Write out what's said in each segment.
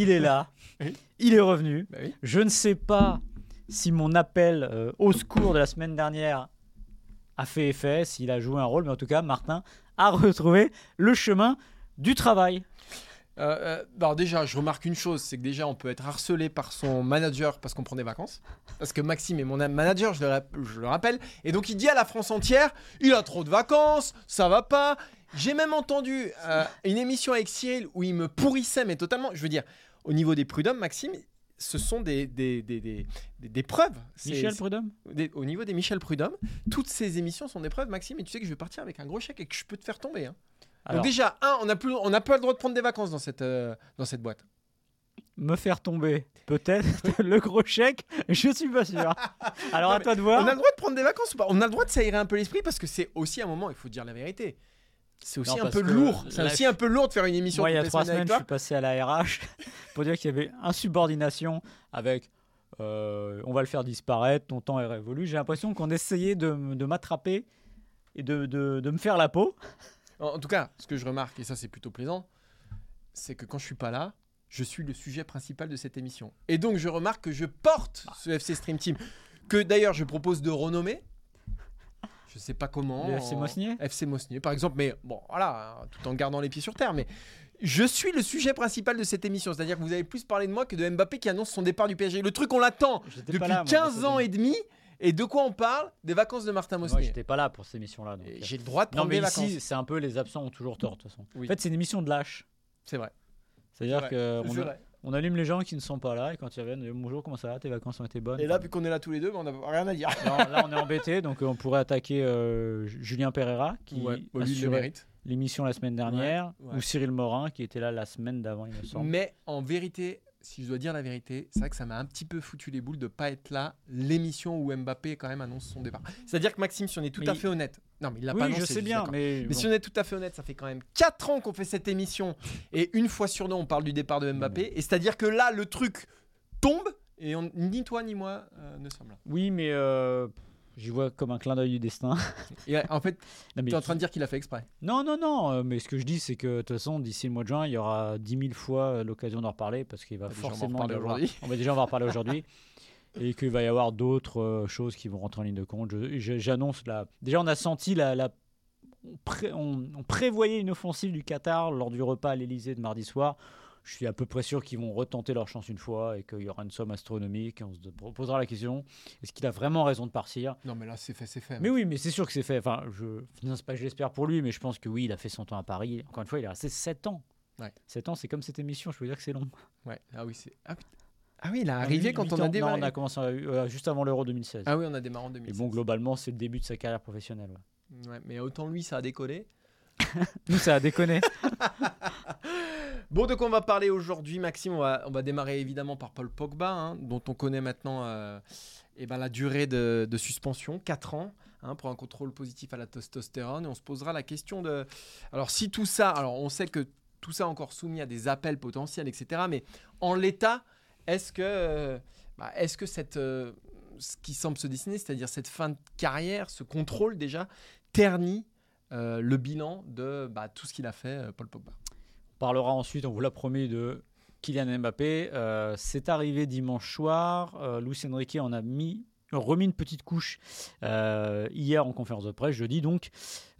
il est là, Oui. il est revenu. Bah oui. Je ne sais pas si mon appel euh, au secours de la semaine dernière a fait effet, s'il a joué un rôle, mais en tout cas, Martin a retrouvé le chemin du travail. Euh, euh, alors déjà, je remarque une chose, c'est que déjà on peut être harcelé par son manager parce qu'on prend des vacances. Parce que Maxime est mon manager, je le, rap- je le rappelle. Et donc il dit à la France entière, il a trop de vacances, ça va pas. J'ai même entendu euh, une émission avec Cyril où il me pourrissait, mais totalement. Je veux dire, au niveau des prud'hommes, Maxime, ce sont des, des, des, des, des- preuves. Michel Prudhomme au niveau des Michel Prud'homme, toutes ces émissions sont des preuves, Maxime. Et tu sais que je vais partir avec un gros chèque et que je peux te faire tomber. hein. Alors, Donc déjà, un, on n'a plus, on n'a pas le droit de prendre des vacances dans cette, euh, dans cette boîte. me faire tomber, peut-être, le gros chèque, je suis pas sûr. Alors Non, à toi de voir. On a le droit de prendre des vacances ou pas? On a le droit de s'aérer un peu l'esprit parce que c'est aussi un moment, il faut dire la vérité. C'est aussi Non, un peu lourd. C'est aussi je- un peu lourd de faire une émission Moi, il y a trois semaines je suis passé à la RH pour dire qu'il y avait insubordination avec euh, on va le faire disparaître, ton temps est révolu. J'ai l'impression qu'on essayait de, m'attraper et de, de- de me faire la peau. En, en tout cas, ce que je remarque, et ça c'est plutôt plaisant, c'est que quand je suis pas là, je suis le sujet principal de cette émission. Et donc je remarque que je porte Bah. ce FC Stream Team, que d'ailleurs je propose de renommer. Je sais pas comment. Le FC en- Mosnier FC Mosnier, par exemple, mais bon, voilà, hein, tout en gardant les pieds sur terre. Mais je suis le sujet principal de cette émission, c'est-à-dire que vous avez plus parlé de moi que de Mbappé qui annonce son départ du PSG. Le truc, on l'attend depuis là, moi, 15 pour ans et demi. Et de quoi on parle? Des vacances de Martin Moi, Mosnier. j'étais pas là pour cette émission-là. euh. J'ai le droit de Non, prendre mais des ici, vacances. c'est un peu les absents ont toujours tort, de toute façon. Oui. En fait, c'est une émission de lâche. C'est vrai. C'est-à-dire vrai. On allume les gens qui ne sont pas là et quand ils reviennent, on dit, bonjour, comment ça va? Tes vacances ont été bonnes? Et là, vu qu'on est là tous les deux, bah, on n'a rien à dire. Non, là, on est embêté, donc euh, on pourrait attaquer euh, Julien Pereira qui Ouais, mérite. l'émission la semaine dernière, Ouais, ouais. ou Cyril Morin qui était là la semaine d'avant, il me semble. Mais en vérité, si je dois dire la vérité, c'est vrai que ça m'a un petit peu foutu les boules de pas être là l'émission où Mbappé quand même annonce son départ. C'est-à-dire que Maxime, si on est tout Mais à il- fait honnête, non mais il l'a oui, pas je annoncé, sais suis bien, mais, Mais bon. si on est tout à fait honnête, ça fait quand même 4 ans qu'on fait cette émission et une fois sur deux on parle du départ de Mbappé. Et c'est-à-dire que là, le truc tombe et on- ni toi ni moi euh, ne sommes là. oui, mais euh, j'y vois comme un clin d'œil du destin. Et euh, en fait, tu es en train de dire qu'il a fait exprès. non, non, non, euh, mais ce que je dis, c'est que de toute façon, d'ici le mois de juin, il y aura 10 000 fois euh, l'occasion d'en reparler parce qu'il va Bah, déjà, on va forcément aujourd'hui. On va déjà en reparler aujourd'hui. Et qu'il va y avoir d'autres euh, choses qui vont rentrer en ligne de compte. J'annonce là. Déjà, on a senti la. la- on, pré- on- on prévoyait une offensive du Qatar lors du repas à l'Elysée de mardi soir. Je suis à peu près sûr qu'ils vont retenter leur chance une fois et qu'il y aura une somme astronomique. Et on se posera la question est-ce qu'il a vraiment raison de partir? Non mais là, c'est fait, c'est fait. Mais oui, mais c'est sûr que c'est fait. Enfin, je, non, c'est pas que j'espère pour lui, mais je pense que oui, il a fait son temps à Paris. Encore une fois, il est resté 7 ans. Ouais. 7 ans, c'est comme cette émission, je peux dire que c'est long. Ouais. Ah oui, c'est. Ah. Ah oui, il est arrivé quand on a Non, démarré. on a commencé euh, juste avant l'Euro 2016. Ah oui, on a démarré en Et 2016. bon, globalement, c'est le début de sa carrière professionnelle. ouais. Ouais, mais autant lui, ça a décollé. Nous, ça a déconné. Bon, de quoi on va parler aujourd'hui, Maxime on va, on va démarrer évidemment par Paul Pogba, hein, dont on connaît maintenant euh, eh ben, la durée de, suspension, 4 ans, hein, pour un contrôle positif à la testostérone. Et on se posera la question de... Alors si tout ça, alors on sait que tout ça est encore soumis à des appels potentiels, etc. Mais en l'état, est-ce que, euh, bah, est-ce que cette, euh, ce qui semble se dessiner, c'est-à-dire cette fin de carrière, ce contrôle déjà, ternit euh, le bilan de bah, tout ce qu'il a fait, Paul Pogba? Parlera ensuite, on vous l'a promis, de Kylian Mbappé. Euh, c'est arrivé dimanche soir. Euh, Luis Enrique en a mis remis une petite couche euh, hier en conférence de presse, jeudi donc.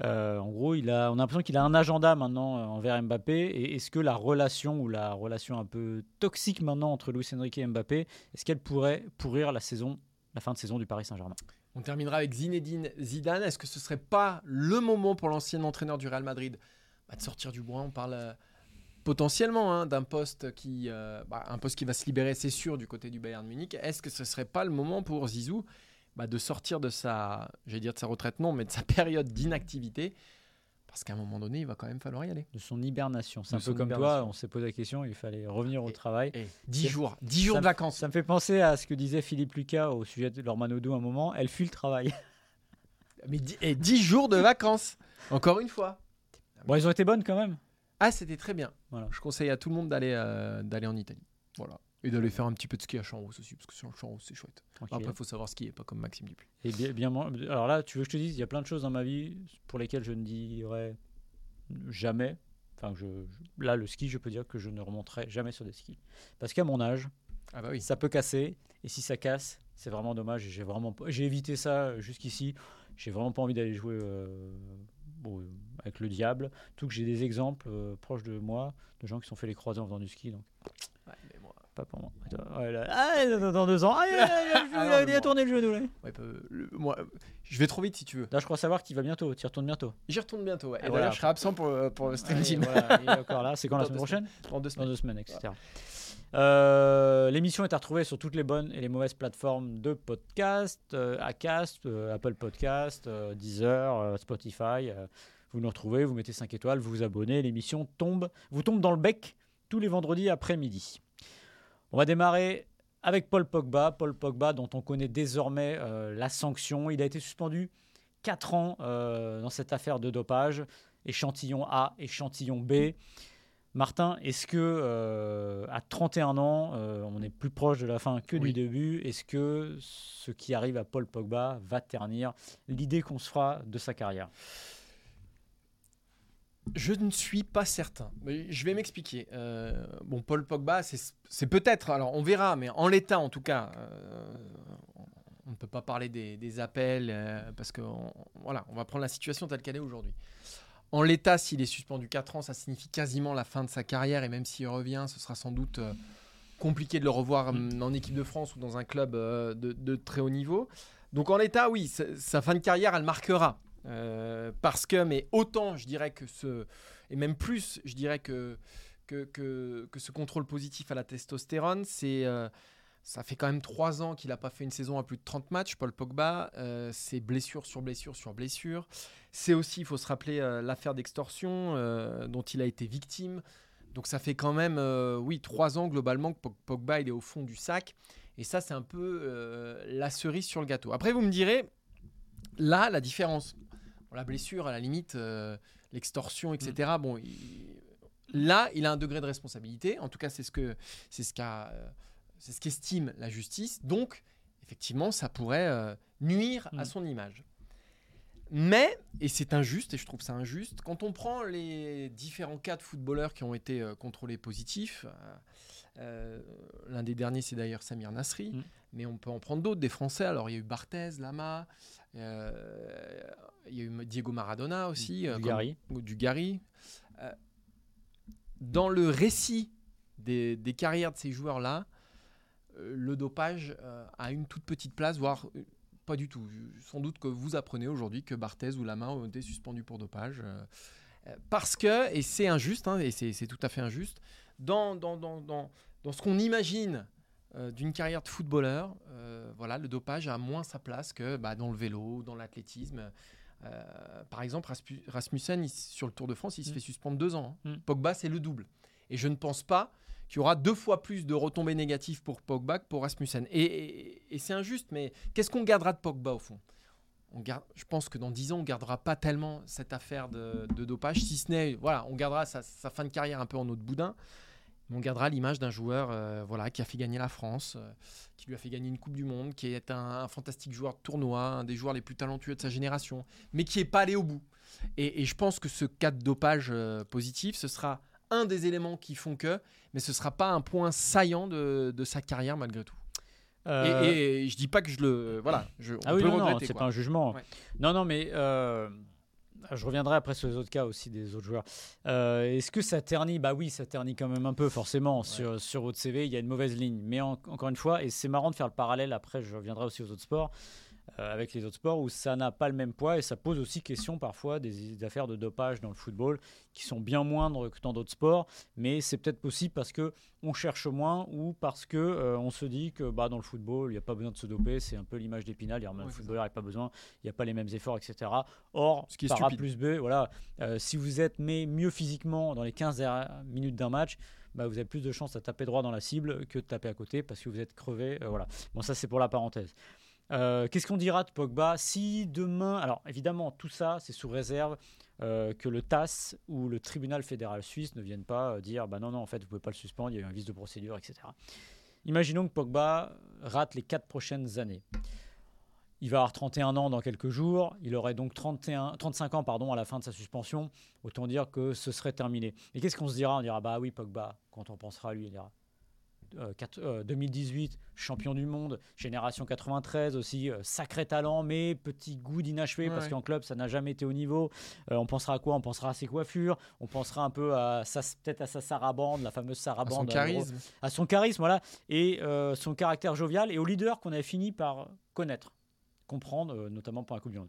En gros, il a, on a l'impression qu'il a un agenda maintenant envers Mbappé. Et est-ce que la relation ou la relation un peu toxique maintenant entre Luis Enrique et Mbappé, est-ce qu'elle pourrait pourrir la saison, la fin de saison du Paris Saint-Germain? On terminera avec Zinedine Zidane. Est-ce que ce serait pas le moment pour l'ancien entraîneur du Real Madrid? Bah, de sortir du bois On parle potentiellement hein, d'un poste qui, euh, bah, un poste qui va se libérer, c'est sûr, du côté du Bayern Munich. Est-ce que ce serait pas le moment pour Zizou bah, de sortir de sa, j'allais dire de sa retraite, non, mais de sa période d'inactivité? Parce qu'à un moment donné, il va quand même falloir y aller. De son hibernation. C'est un peu comme toi, on s'est posé la question, il fallait revenir au Et- travail. Et 10 C'est- jours, 10 jours ça de vacances. Ça me fait penser à ce que disait Philippe Lucas au sujet de leur Manodou à un moment. Elle fuit le travail. Mais 10, et 10 jours de vacances. Encore une fois. Bon, ils ont été bonnes quand même. Ah, c'était très bien. Voilà. Je conseille à tout le monde d'aller euh, d'aller en Italie. Voilà. Et d'aller faire un petit peu de ski à Champs-Rousse aussi, parce que sur le Champs-Rousse, c'est chouette. Tranquille. Après, il faut savoir skier, pas comme Maxime Dupuis. Et bien, Alors là, tu veux que je te dise, il y a plein de choses dans ma vie pour lesquelles je ne dirais jamais. Enfin, je, je- là, le ski, je peux dire que je ne remonterai jamais sur des skis. Parce qu'à mon âge, Ah bah oui. ça peut casser. Et si ça casse, c'est vraiment dommage. J'ai vraiment, j'ai évité ça jusqu'ici. J'ai vraiment pas envie d'aller jouer euh, bon, euh, avec le diable. Tout que j'ai des exemples euh, proches de moi de gens qui sont fait les croisés en faisant du ski. Donc Ouais, mais moi- pas pour moi. Et ouais, là- ah, dans- dans deux ans, ah, il a, il a- il tourné le genou. là. ouais, le- moi, je vais trop vite si tu veux. Là, je crois savoir qu'il va bientôt. Tu y retournes bientôt. J'y retourne bientôt. Ouais. Et voilà, voilà. je serai absent pour, euh, pour le stream Allez, team voilà, il est encore là. C'est quand la Dans semaine prochaine dans deux Dans semaines. deux semaines, etc. Euh, L'émission est à retrouver sur toutes les bonnes et les mauvaises plateformes de podcast, euh, Acast, euh, Apple Podcast, Deezer, Spotify. Vous nous retrouvez, vous mettez 5 étoiles, vous vous abonnez. L'émission tombe, vous tombe dans le bec tous les vendredis après-midi. On va démarrer avec Paul Pogba. Paul Pogba, dont on connaît désormais euh, la sanction. Il a été suspendu 4 ans euh, dans cette affaire de dopage. Échantillon A, échantillon B. Martin, est-ce que euh, à 31 ans, on est plus proche de la fin que Oui. du début Est-ce que ce qui arrive à Paul Pogba va ternir l'idée qu'on se fera de sa carrière? Je ne suis pas certain. Mais je vais m'expliquer. Euh, bon, Paul Pogba, c'est peut-être, alors on verra, mais en l'état en tout cas, euh, on ne peut pas parler des, des appels euh, parce que on- voilà, on va prendre la situation telle qu'elle est aujourd'hui. En l'état, s'il est suspendu 4 ans, ça signifie quasiment la fin de sa carrière et même s'il revient, ce sera sans doute compliqué de le revoir hum, en équipe de France ou dans un club de, de très haut niveau. Donc en l'état, oui, sa fin de carrière, elle marquera. Euh, parce que, mais autant, je dirais que ce, et même plus, je dirais que, que, que, ce contrôle positif à la testostérone, c'est, euh, ça fait quand même trois ans qu'il n'a pas fait une saison à plus de 30 matchs, Paul Pogba. Euh, c'est blessure sur blessure sur blessure. C'est aussi, il faut se rappeler, euh, l'affaire d'extorsion dont il a été victime. Donc ça fait quand même, oui, trois ans globalement que Pog- Pogba il est au fond du sac. Et ça, c'est un peu la cerise sur le gâteau. Après, vous me direz, là, la différence, la blessure, à la limite, euh, l'extorsion, etc. Bon, il- là, il a un degré de responsabilité. En tout cas, c'est ce que c'est ce qu'a, euh, c'est ce qu'estime la justice. Donc, effectivement, ça pourrait euh, nuire à Mm. son image. Mais, et c'est injuste, et je trouve ça injuste, quand on prend les différents cas de footballeurs qui ont été euh, contrôlés positifs, euh, l'un des derniers c'est d'ailleurs Samir Nasri, Mm. mais on peut en prendre d'autres, des Français. Alors il y a eu Barthez, Lama, il y a eu Diego Maradona aussi, euh, Du comme- ou. Euh, dans le récit des, des carrières de ces joueurs-là, euh, le dopage euh, a une toute petite place, voire euh, pas du tout. Sans doute que vous apprenez aujourd'hui que Barthez ou Lama ont été suspendus pour dopage. euh, euh, parce que, et c'est injuste, hein, et c'est tout à fait injuste, dans, dans, dans, dans, dans ce qu'on imagine euh, d'une carrière de footballeur, euh, voilà, le dopage a moins sa place que bah, dans le vélo, dans l'athlétisme. Euh, par exemple, Rasmussen, il- sur le Tour de France, il se Mm. fait suspendre deux ans. hein. Mm. Pogba, c'est le double. Et je ne pense pas qu'il y aura deux fois plus de retombées négatives pour Pogba que pour Rasmussen. Et, et- et c'est injuste, mais qu'est-ce qu'on gardera de Pogba au fond? On garde, Je pense que dans dix ans, on gardera pas tellement cette affaire de, de dopage, si ce n'est, voilà, on gardera sa, sa fin de carrière un peu en eau de boudin. On gardera l'image d'un joueur euh, voilà, qui a fait gagner la France, euh, qui lui a fait gagner une Coupe du Monde, qui est un, un fantastique joueur de tournoi, un des joueurs les plus talentueux de sa génération, mais qui n'est pas allé au bout. Et, et je pense que ce cas de dopage euh, positif, ce sera un des éléments qui font que, mais ce ne sera pas un point saillant de, de sa carrière malgré tout. Et, et je dis pas que je le. Voilà, je, on Ah oui, peut non, le non, c'est pas un jugement. Ouais. Non, non, mais je reviendrai après sur les autres cas aussi des autres joueurs. Euh, Est-ce que ça ternit? Bah oui, ça ternit quand même un peu, forcément. Sur, sur votre CV, il y a une mauvaise ligne. Mais en- encore une fois, et c'est marrant de faire le parallèle, après je reviendrai aussi aux autres sports, avec les autres sports où ça n'a pas le même poids et ça pose aussi question parfois des, des affaires de dopage dans le football qui sont bien moindres que dans d'autres sports. Mais c'est peut-être possible parce que on cherche moins ou parce que euh, on se dit que bah, dans le football, il n'y a pas besoin de se doper. C'est un peu l'image d'Épinal. Ouais, c'est footballeur n'a pas besoin, il n'y a pas les mêmes efforts, etc. Or, Ce qui est par A plus B, voilà, euh, si vous êtes mais mieux physiquement dans les 15 dernières minutes d'un match, bah, vous avez plus de chances à taper droit dans la cible que de taper à côté parce que vous êtes crevé. euh, voilà. Bon, ça c'est pour la parenthèse. Euh, Qu'est-ce qu'on dira de Pogba si demain, alors évidemment tout ça c'est sous réserve euh, que le TAS ou le tribunal fédéral suisse ne viennent pas euh, dire bah non non en fait vous pouvez pas le suspendre, il y a eu un vice de procédure etc. Imaginons que Pogba rate les quatre prochaines années. Il va avoir 31 ans dans quelques jours. Il aurait donc 31, 35 ans pardon, à la fin de sa suspension. Autant dire que ce serait terminé. Et qu'est-ce qu'on se dira? On dira bah oui, Pogba, quand on pensera à lui, on dira euh, quatre- euh, 2018, champion du monde, génération 93 aussi, euh, sacré talent, mais petit goût d'inachevé parce Ouais. qu'en club ça n'a jamais été au niveau. Euh, on pensera à quoi? On pensera à ses coiffures, on pensera un peu à peut-être à sa sarabande, la fameuse sarabande. son à l'Euro charisme. à son charisme, voilà, et euh, son caractère jovial, et au leader qu'on avait fini par connaître, comprendre, euh, notamment pour la Coupe du Monde.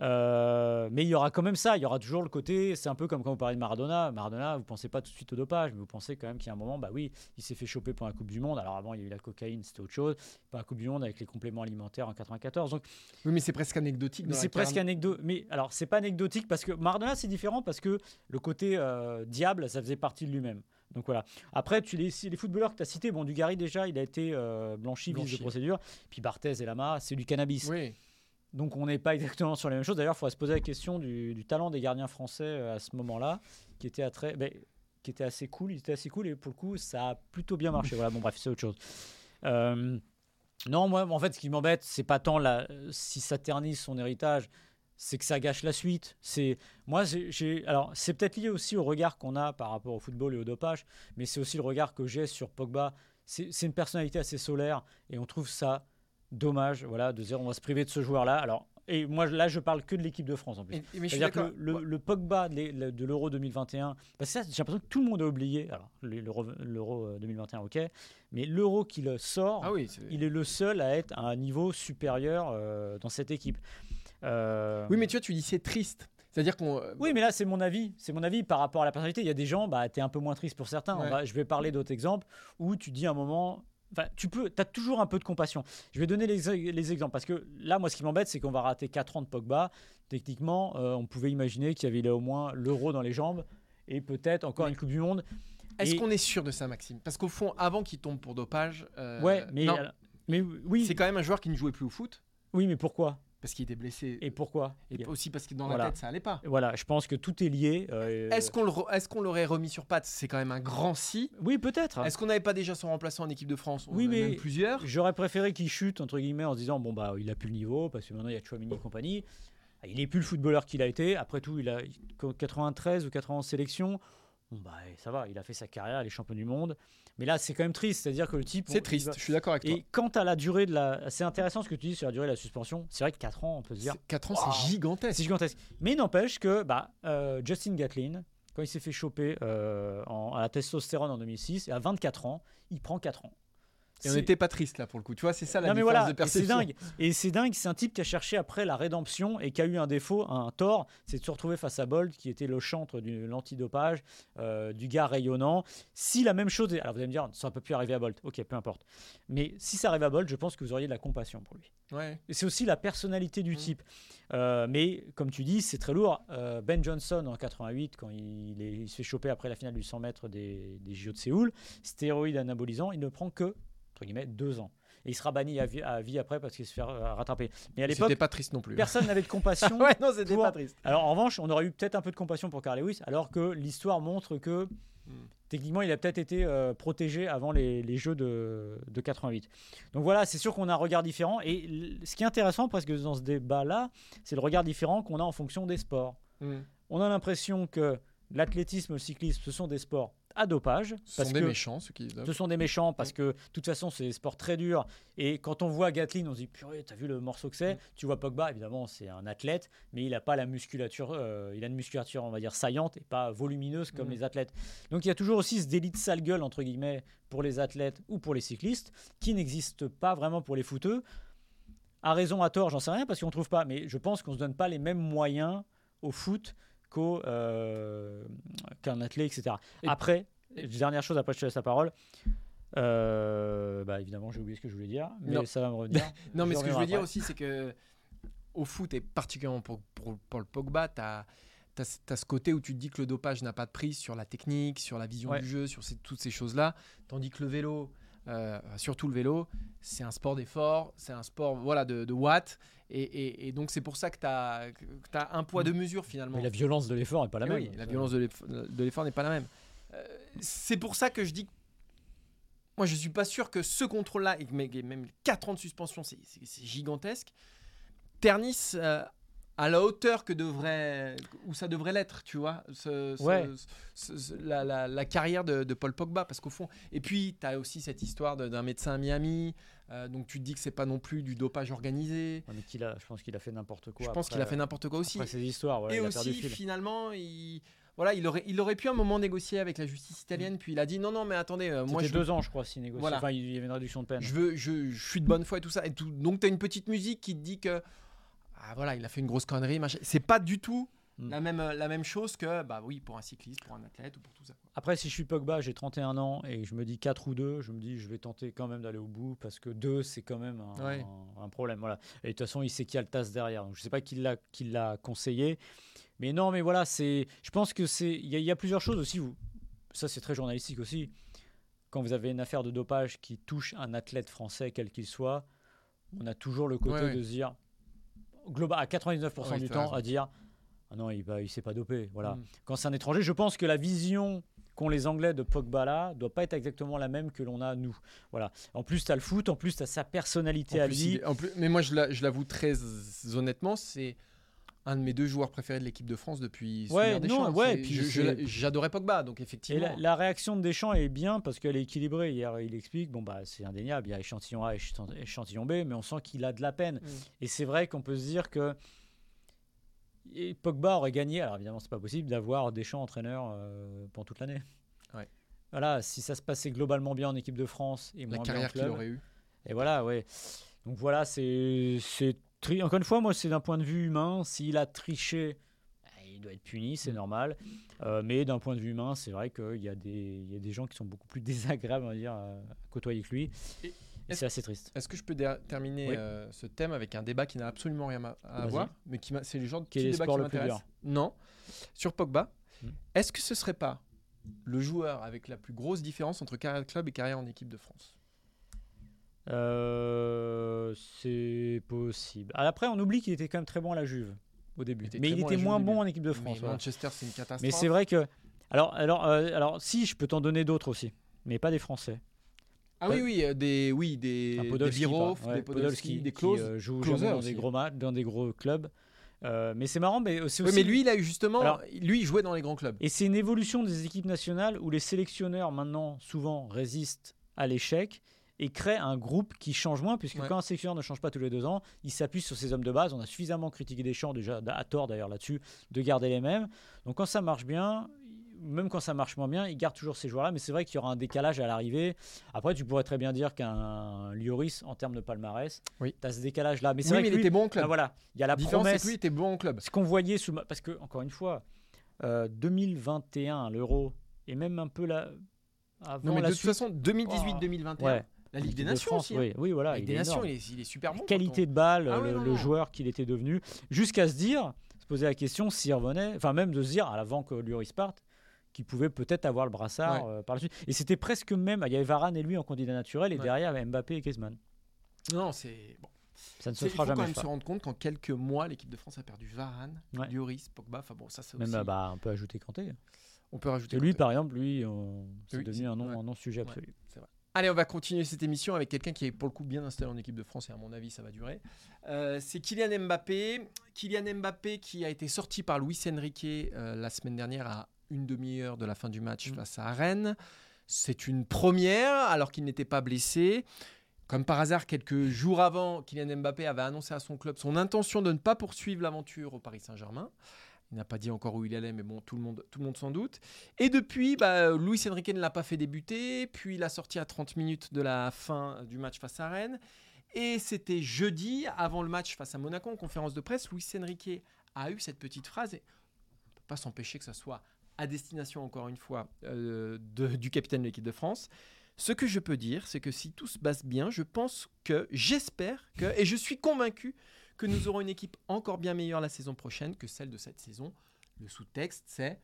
Euh, mais il y aura quand même ça, il y aura toujours le côté, c'est un peu comme quand vous parlez de Maradona. Maradona, vous pensez pas tout de suite au dopage, mais vous pensez quand même qu'il y a un moment, bah oui, il s'est fait choper pour la Coupe du Monde. Alors avant, il y a eu la cocaïne, c'était autre chose. Pour la Coupe du Monde avec les compléments alimentaires en 94. Donc Oui, mais c'est presque anecdotique. mais c'est presque anecdotique. Mais alors, c'est pas anecdotique parce que Maradona, c'est différent parce que le côté euh, diable, ça faisait partie de lui-même. Donc voilà. Après, tu les, les footballeurs que tu as cités, bon, Dugarry déjà, il a été euh, blanchi, vice Blanchi. de procédure. Puis Barthez et Lama, c'est du cannabis. Oui. Donc on n'est pas exactement sur les mêmes choses. D'ailleurs, il faudrait se poser la question du, talent des gardiens français euh, à ce moment-là, ben, qui était assez cool. Il était assez cool et pour le coup, ça a plutôt bien marché. Voilà, bon, bref, c'est autre chose. Euh, non, moi, en fait, ce qui m'embête, c'est pas tant si ça ternit son héritage, c'est que ça gâche la suite. C'est moi, alors c'est peut-être lié aussi au regard qu'on a par rapport au football et au dopage, mais c'est aussi le regard que j'ai sur Pogba. C'est une personnalité assez solaire et on trouve ça dommage, voilà, de dire on va se priver de ce joueur-là. Alors, et moi là, je parle que de l'équipe de France en plus. C'est-à-dire que le, le Pogba de l'e- le- de l'Euro 2021, parce que ça, j'ai l'impression que tout le monde a oublié. Alors, le- l'Euro l'Euro, euh, 2021, ok, mais l'Euro qui le sort, Ah oui, il est le seul à être à un niveau supérieur euh, dans cette équipe. Euh, oui, mais tu vois, tu dis c'est triste. C'est-à-dire qu'on. oui, mais là, c'est mon avis. C'est mon avis par rapport à la personnalité. Il y a des gens, bah, tu es un peu moins triste pour certains. Ouais. va- je vais parler d'autres exemples où tu dis à un moment. Enfin, tu peux, as toujours un peu de compassion. Je vais donner les, les exemples parce que là, moi, ce qui m'embête, c'est qu'on va rater 4 ans de Pogba. Techniquement, euh, on pouvait imaginer qu'il y avait là au moins l'euro dans les jambes et peut-être encore Mais- une Coupe du Monde. Est-ce Et- qu'on est sûr de ça, Maxime? Parce qu'au fond, avant qu'il tombe pour dopage. euh, ouais, mais, non, mais oui, c'est quand même un joueur qui ne jouait plus au foot oui, mais pourquoi? Parce qu'il était blessé. Et pourquoi Et aussi parce que dans Voilà. la tête, ça allait pas. Voilà, je pense que tout est lié. euh, Est-ce qu'on l'aurait remis sur pattes? C'est quand même un grand si. Oui, peut-être. Est-ce qu'on n'avait pas déjà son remplaçant en équipe de France? On Oui, mais- même plusieurs. J'aurais préféré qu'il chute, entre guillemets, en se disant bon, bah, il a plus le niveau, parce que maintenant il y a Chouamini et compagnie. Ah, Il est plus le footballeur qu'il a été. Après tout, il a 93 ou 91 sélections. Bon, bah, ça va, il a fait sa carrière, il est champion du monde. Mais là, c'est quand même triste. C'est-à-dire que le type. C'est triste. va- Je suis d'accord avec toi. Et quant à la durée de la. C'est intéressant ce que tu dis sur la durée de la suspension. C'est vrai que 4 ans, on peut se dire. 4 ans, Wow. c'est gigantesque. C'est gigantesque. Mais il n'empêche que bah, euh, Justin Gatlin, quand il s'est fait choper euh, en- à la testostérone en 2006, et à 24 ans, il prend 4 ans. Et on n'était pas triste là pour le coup. Tu vois, c'est ça la non mais voilà, de et c'est perception. dingue. Et c'est dingue, c'est un type qui a cherché après la rédemption et qui a eu un défaut, un tort, c'est de se retrouver face à Bolt, qui était le chantre de l'antidopage, euh, du gars rayonnant. Si la même chose, alors vous allez me dire, ça peut plus arriver à Bolt, ok, peu importe. Mais si ça arrive à Bolt, je pense que vous auriez de la compassion pour lui. Ouais. C'est aussi la personnalité du Mhm. type. Euh, mais comme tu dis, c'est très lourd. Euh, ben Johnson en 88, quand il, est- il se fait choper après la finale du 100 mètres des, des JO de Séoul, stéroïde anabolisant, il ne prend que entre guillemets deux ans. Et il sera banni à vie, à vie après parce qu'il se fait euh, rattraper. Mais à l'époque, C'était pas triste non plus. personne n'avait de compassion. ouais, non, c'était pour- pas triste. Alors en revanche, on aurait eu peut-être un peu de compassion pour Carl Lewis, alors que l'histoire montre que Hmm. techniquement, il a peut-être été euh, protégé avant les, les Jeux de, de 88. Donc voilà, c'est sûr qu'on a un regard différent. Et ce qui est intéressant presque dans ce débat-là, c'est le regard différent qu'on a en fonction des sports. Mm. On a l'impression que l'athlétisme, le cyclisme, ce sont des sports à dopage. Ce parce sont des que méchants, ceux qui dopent. ce sont des méchants parce que de toute façon c'est des sports très durs et quand on voit Gatlin on se dit purée t'as vu le morceau que c'est? Mm. tu vois Pogba évidemment c'est un athlète mais il a pas la musculature euh, il a une musculature on va dire saillante et pas volumineuse comme Mm. les athlètes donc il y a toujours aussi ce délit de sale gueule entre guillemets pour les athlètes ou pour les cyclistes qui n'existe pas vraiment pour les footeux à raison à tort j'en sais rien parce qu'on trouve pas mais je pense qu'on se donne pas les mêmes moyens au foot qu'au euh, qu'un athlète etc Et- après dernière chose après je te laisse la parole euh, bah évidemment, j'ai oublié ce que je voulais dire, mais Non. ça va me revenir. Non, mais ce que je veux dire aussi, c'est que au foot, et particulièrement pour, pour, pour le Pogba, tu as, ce côté où tu te dis que le dopage n'a pas de prise sur la technique, sur la vision Ouais. du jeu, sur ces- toutes ces choses-là. Tandis que le vélo, euh, surtout le vélo, c'est un sport d'effort, c'est un sport voilà, de, de watts. Et, et- et donc, c'est pour ça que tu as, un poids de mesure finalement. Mais la violence de l'effort n'est pas la Eh même. oui, la violence de l'eff- de l'effort n'est pas la même. Euh, c'est pour ça que je dis que moi je suis pas sûr que ce contrôle-là, et même 4 ans de suspension, c'est gigantesque, ternissent euh, à la hauteur que devrait, où ça devrait l'être, tu vois, ce- ce- Ouais. ce- la, la- la carrière de, de Paul Pogba, parce qu'au fond, et puis tu as aussi cette histoire d'un médecin à Miami, euh, donc tu te dis que c'est pas non plus du dopage organisé. Ouais, mais qu'il a, je pense qu'il a fait n'importe quoi. Je pense qu'il a fait n'importe quoi aussi. Après ces histoires, voilà, et il a aussi, perdu finalement, il, voilà, il, aurait, il aurait pu un moment négocier avec la justice italienne, puis il a dit non, non, mais attendez, euh, moi C'était deux ans, je crois, s'il négociait. Voilà. Enfin, il y avait une réduction de peine. je, veux, je, je suis de bonne foi et tout ça. Et tout, donc, tu as une petite musique qui te dit que ah, voilà, il a fait une grosse connerie. machin. C'est pas du tout Mm. la, même, la même chose que bah oui, pour un cycliste, pour un athlète ou pour tout ça. Après, si je suis Pogba, j'ai 31 ans et je me dis 4 ou 2, je me dis je vais tenter quand même d'aller au bout parce que 2, c'est quand même un, Ouais. un- un problème. Voilà. Et de toute façon, il sait qu'il y a le TAS derrière. Donc, je sais pas qui l'a qui l'a conseillé. Mais non, mais voilà, c'est. je pense que c'est. Il y, a- il y a plusieurs choses aussi. Vous, ça, c'est très journalistique aussi. Quand vous avez une affaire de dopage qui touche un athlète français, quel qu'il soit, on a toujours le côté ouais. de se dire, global, à 99% Ouais, du temps, raison. à dire Ah non, il ne s'est pas dopé. Voilà Mm. quand c'est un étranger, je pense que la vision qu'ont les Anglais de Pogba là doit pas être exactement la même que l'on a nous. Voilà. En plus, tu as le foot, en plus, tu as sa personnalité En à plus, lui. est- en plus- mais moi, je l'avoue très honnêtement, c'est un de mes deux joueurs préférés de l'équipe de France depuis Ouais, non, Champs. ouais, puis j'adorais Pogba, donc Et effectivement. la, la réaction de Deschamps est bien parce qu'elle est équilibrée. Hier, il explique bon, bah, c'est indéniable, il y a échantillon A et échant- échantillon B, mais on sent qu'il a de la peine. Mm. Et c'est vrai qu'on peut se dire que et Pogba aurait gagné, alors évidemment, c'est pas possible d'avoir Deschamps entraîneur euh, pendant toute l'année. Ouais. Voilà, si ça se passait globalement bien en équipe de France et la moins bien en carrière qu'il club, aurait eu. Et voilà, ouais. Donc voilà, c'est tri- encore une fois, moi, c'est d'un point de vue humain. S'il a triché, bah, il doit être puni, c'est Mm. normal. Euh, mais d'un point de vue humain, c'est vrai qu'il y, a des- il y a des gens qui sont beaucoup plus désagréables, on va dire, à côtoyer que lui. Et c'est assez triste. Est-ce que je peux terminer Oui. euh, ce thème avec un débat qui n'a absolument rien à, voir, mais qui m'a- c'est le genre de Quel petit débat qui m'intéresse. Non, sur Pogba. Hmm. Est-ce que ce serait pas le joueur avec la plus grosse différence entre carrière de club et carrière en équipe de France? Euh, c'est possible. Ah, Après, on oublie qu'il était quand même très bon à la Juve au début. Il mais il bon était moins bon en équipe de France. Mais voilà. Manchester, c'est une catastrophe. Mais c'est vrai que. Alors, alors, euh, alors, si, je peux t'en donner d'autres aussi. Mais pas des Français. Ah oui, oui, euh, des, oui, des, des ouais, des Podolski, des qui, Klose. euh, joue Klose jamais dans aussi. des gros matchs, dans des gros clubs. Euh, mais c'est marrant, mais c'est aussi. Oui, mais lui, il a eu justement, Alors- lui, il jouait dans les grands clubs. Et c'est une évolution des équipes nationales où les sélectionneurs maintenant souvent résistent à l'échec et créent un groupe qui change moins, puisque Ouais. quand un sélectionneur ne change pas tous les deux ans, il s'appuie sur ses hommes de base. On a suffisamment critiqué Deschamps déjà à tort d'ailleurs là-dessus de garder les mêmes. Donc quand ça marche bien, même quand ça marche moins bien, il garde toujours ces joueurs-là. Mais c'est vrai qu'il y aura un décalage à l'arrivée. Après, tu pourrais très bien dire qu'un Lloris en termes de palmarès, Oui. tu as ce décalage-là. Mais c'est Oui, vrai mais que il lui- était bon en club. ah, voilà, il y a la différence, promesse. lui, il était bon en club. Ce qu'on voyait sous parce que encore une fois, euh, 2021 l'Euro et même un peu la avant Non, mais la de toute façon, 2018-2021, ouais, la Ligue des de Nations France, aussi. hein. oui, oui, voilà, La Ligue il des est Nations, il est, il est super bon. qualité de balle, Ah le, non, le non. joueur qu'il était devenu, jusqu'à se dire, se poser la question s'il revenait, enfin même de se dire à l'avant que Lloris parte, qu'il pouvait peut-être avoir le brassard euh, par la suite. Et c'était presque même, il y avait Varane et lui en candidat naturel, et Ouais. derrière il y avait Mbappé et Griezmann. on- Non, c'est. Bon. Ça ne se C'est- Il faut fera quand jamais. même se rendre compte qu'en quelques mois, l'équipe de France a perdu Varane, Ouais. Lloris, Pogba. Enfin bon, ça, c'est Même aussi. bah, on peut ajouter Kanté. On peut rajouter. Et lui, Kanté. par exemple, lui, on- c'est Oui, devenu c'est- un non, ouais. un non-sujet Ouais. absolu. Allez, on va continuer cette émission avec quelqu'un qui est pour le coup bien installé en équipe de France et à mon avis ça va durer. Euh, c'est Kylian Mbappé. Kylian Mbappé qui a été sorti par Luis Enrique euh, la semaine dernière à une demi-heure de la fin du match Mm. face à Rennes. C'est une première alors qu'il n'était pas blessé. Comme par hasard, quelques jours avant, Kylian Mbappé avait annoncé à son club son intention de ne pas poursuivre l'aventure au Paris Saint-Germain. Il n'a pas dit encore où il allait, mais bon, tout le monde, tout le monde s'en doute. Et depuis, bah, Luis Enrique ne l'a pas fait débuter, puis il a sorti à 30 minutes de la fin du match face à Rennes. Et c'était jeudi, avant le match face à Monaco, en conférence de presse, Luis Enrique a eu cette petite phrase, et on ne peut pas s'empêcher que ça soit à destination, encore une fois, euh, du capitaine de l'équipe de France. Ce que je peux dire, c'est que si tout se passe bien, je pense que, j'espère que, et je suis convaincu que nous aurons une équipe encore bien meilleure la saison prochaine que celle de cette saison. Le sous-texte, c'est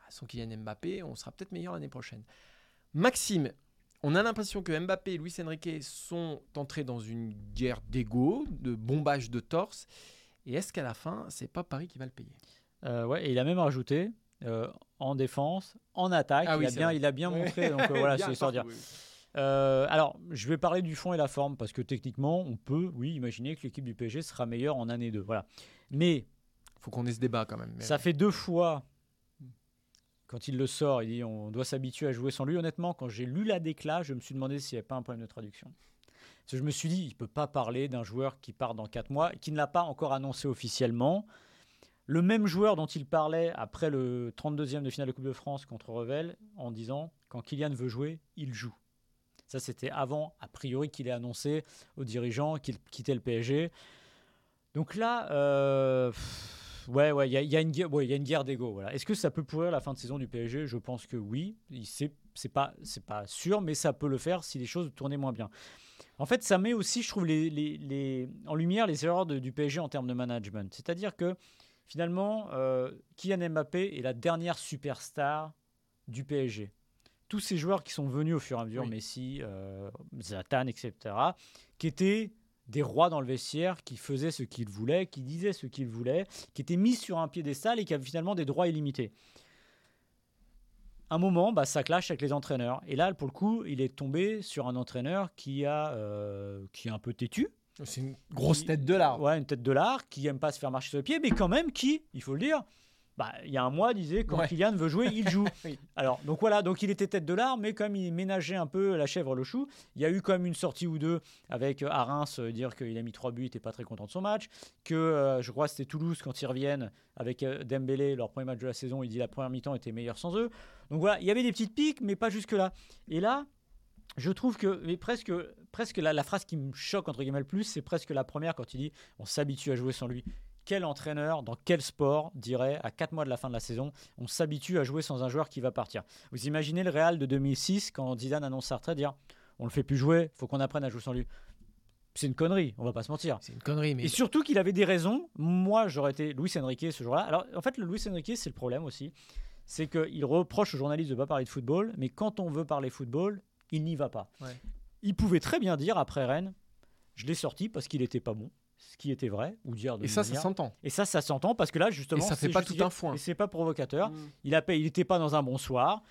ah, sans Kylian Mbappé, on sera peut-être meilleur l'année prochaine. Maxime, on a l'impression que Mbappé et Luis Enrique sont entrés dans une guerre d'ego, de bombage de torse. Et est-ce qu'à la fin, c'est pas Paris qui va le payer? Euh, ouais, et il a même rajouté euh, en défense, en attaque. Ah oui, il, a c'est bien, il a bien montré. Donc euh, voilà, c'est histoire de dire. oui. Euh, alors, je vais parler du fond et la forme parce que techniquement, on peut, oui, imaginer que l'équipe du PSG sera meilleure en année 2. Voilà. Mais Faut qu'on ait ce débat quand même. mais ça ouais. fait deux fois, quand il le sort, il dit on doit s'habituer à jouer sans lui. Honnêtement, quand j'ai lu la déclat, je me suis demandé s'il n'y avait pas un problème de traduction. Parce que je me suis dit, il ne peut pas parler d'un joueur qui part dans 4 mois, qui ne l'a pas encore annoncé officiellement. Le même joueur dont il parlait après le 32e de finale de Coupe de France contre Revel, en disant quand Kylian veut jouer, il joue. Ça, c'était avant, a priori, qu'il ait annoncé aux dirigeants qu'il quittait le PSG. Donc là, euh, ouais, ouais, il y, a- une guerre, ouais, guerre d'ego. Est-ce que ça peut pourrir la fin de saison du PSG Je pense que oui. C'est c'est pas, sûr, mais ça peut le faire si les choses tournaient moins bien. En fait, ça met aussi, je trouve, en lumière les erreurs du PSG en termes de management. C'est-à-dire que finalement, euh, Kylian Mbappé est la dernière superstar du PSG. Tous ces joueurs qui sont venus au fur et à mesure, Oui. Messi, euh, Zlatan, etc., qui étaient des rois dans le vestiaire, qui faisaient ce qu'ils voulaient, qui disaient ce qu'ils voulaient, qui étaient mis sur un piédestal et qui avaient finalement des droits illimités. Un moment, bah, ça clash avec les entraîneurs. Et là, pour le coup, il est tombé sur un entraîneur qui, a, euh, qui est un peu têtu, C'est une grosse Qui- tête de l'art. Ouais, une tête de l'art, qui aime pas se faire marcher sur les pieds, mais quand même qui, il faut le dire, bah, il y a un mois disait quand Ouais. Kylian veut jouer, il joue. Oui. Alors, donc voilà, donc il était tête de l'art, mais comme il ménageait un peu la chèvre le chou, il y a eu quand même une sortie ou deux avec euh, à Reims euh, dire qu'il a mis trois buts, il était pas très content de son match, que euh, je crois c'était Toulouse quand ils reviennent avec Dembélé, leur premier match de la saison, il dit la première mi-temps était meilleure sans eux. Donc voilà, il y avait des petites piques, mais pas jusque là. Et là, je trouve que mais presque, presque la, la phrase qui me choque entre guillemets le plus, c'est presque la première quand il dit on s'habitue à jouer sans lui. Quel entraîneur, dans quel sport, dirait à 4 mois de la fin de la saison, on s'habitue à jouer sans un joueur qui va partir Vous imaginez le Real de 2006 quand Zidane annonce sa retraite, dire on le fait plus jouer, faut qu'on apprenne à jouer sans lui. C'est une connerie, on va pas se mentir. C'est une connerie, mais Et surtout qu'il avait des raisons. Moi, j'aurais été Luis Enrique ce jour-là. Alors, en fait, le Luis Enrique, c'est le problème aussi. C'est qu'il reproche aux journalistes de ne pas parler de football, mais quand on veut parler football, il n'y va pas. Ouais. Il pouvait très bien dire après Rennes, je l'ai sorti parce qu'il n'était pas bon, ce qui était vrai, ou dire de et ça, ça s'entend. Et ça, ça s'entend parce que là, justement, Et ça fait c'est pas tout un foin. Et c'est pas provocateur. Mm. Il a il n'était pas dans un bon soir.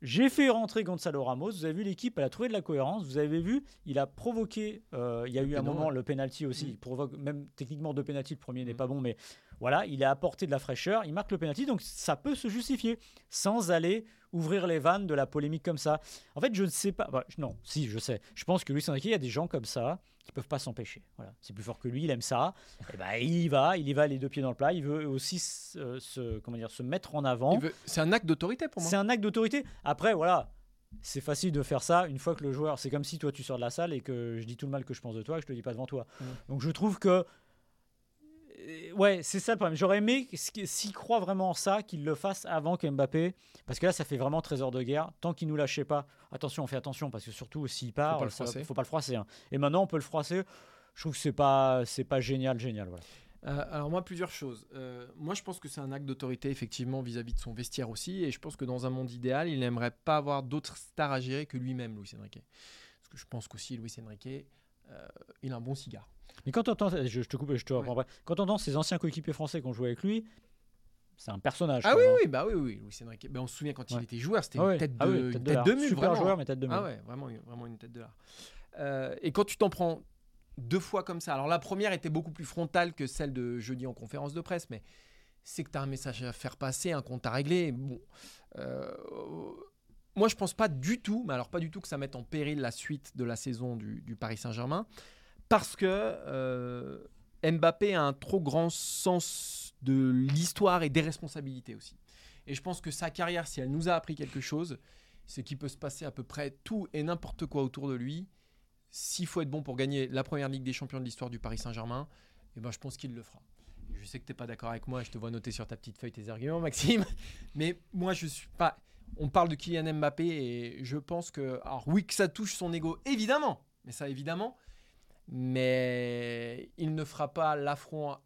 J'ai fait rentrer Gonzalo Ramos. Vous avez vu l'équipe, elle a trouvé de la cohérence. Vous avez vu, il a provoqué. euh, il y a eu un moment ouais. le penalty aussi. Mm. Il provoque même techniquement deux penalties. Le premier n'est Mm. pas bon, mais voilà, il a apporté de la fraîcheur. Il marque le penalty, donc ça peut se justifier sans aller ouvrir les vannes de la polémique comme ça. En fait, je ne sais pas. bah, non, si, je sais. Je pense que Luis Enrique, il y a des gens comme ça qui peuvent pas s'empêcher. Voilà, c'est plus fort que lui. Il aime ça. Et ben, il y va. Il y va les deux pieds dans le plat. Il veut aussi se, se- comment dire, se mettre en avant. Veut- C'est un acte d'autorité pour moi. C'est un acte d'autorité. Après, voilà, c'est facile de faire ça une fois que le joueur. C'est comme si toi tu sors de la salle et que je dis tout le mal que je pense de toi et que je te le dis pas devant toi. Mm. Donc je trouve que. Euh, Ouais, c'est ça le problème. J'aurais aimé, s'il croit vraiment en ça, qu'il le fasse avant qu'Mbappé. Parce que là, ça fait vraiment trésor de guerre. Tant qu'il nous lâchait pas, attention, on fait attention, parce que surtout s'il part, Faut pas le ça- froisser. faut pas le froisser. hein. Et maintenant, on peut le froisser. Je trouve que c'est pas, c'est pas génial, génial. Voilà. Euh, alors moi, plusieurs choses. Euh, moi, je pense que c'est un acte d'autorité, effectivement, vis-à-vis de son vestiaire aussi. Et je pense que dans un monde idéal, il n'aimerait pas avoir d'autres stars à gérer que lui-même, Luis Enrique. Parce que je pense qu'aussi, Luis Enrique, euh, il a un bon cigare. Mais quand on entend, je, je te coupe, je te reprends. Quand on entend ses anciens coéquipiers français qui ont joué avec lui, c'est un personnage. Ah oui, hein. oui, bah oui, oui, Luis Enrique. Ben, on se souvient quand il Ouais. était joueur, c'était Ah une ouais. tête de, Ah oui, une tête de tête de mule, Super vraiment. joueur, mais tête de mule. Ah ouais, vraiment, une- vraiment une tête de l'art. Euh, et quand tu t'en prends deux fois comme ça, alors la première était beaucoup plus frontale que celle de jeudi en conférence de presse, mais c'est que tu as un message à faire passer, un compte à régler. Bon, euh, moi, je pense pas du tout, mais alors pas du tout que ça mette en péril la suite de la saison du, du Paris Saint-Germain, parce que euh, Mbappé a un trop grand sens de l'histoire et des responsabilités aussi. Et je pense que sa carrière, si elle nous a appris quelque chose, c'est qu'il peut se passer à peu près tout et n'importe quoi autour de lui. S'il faut être bon pour gagner la première Ligue des Champions de l'histoire du Paris Saint-Germain, eh ben, je pense qu'il le fera. Je sais que tu n'es pas d'accord avec moi, je te vois noter sur ta petite feuille tes arguments, Maxime. Mais moi, je suis pas. On parle de Kylian Mbappé et je pense que. Alors, oui, que ça touche son ego, évidemment. Mais ça, évidemment. Mais il ne fera pas l'affront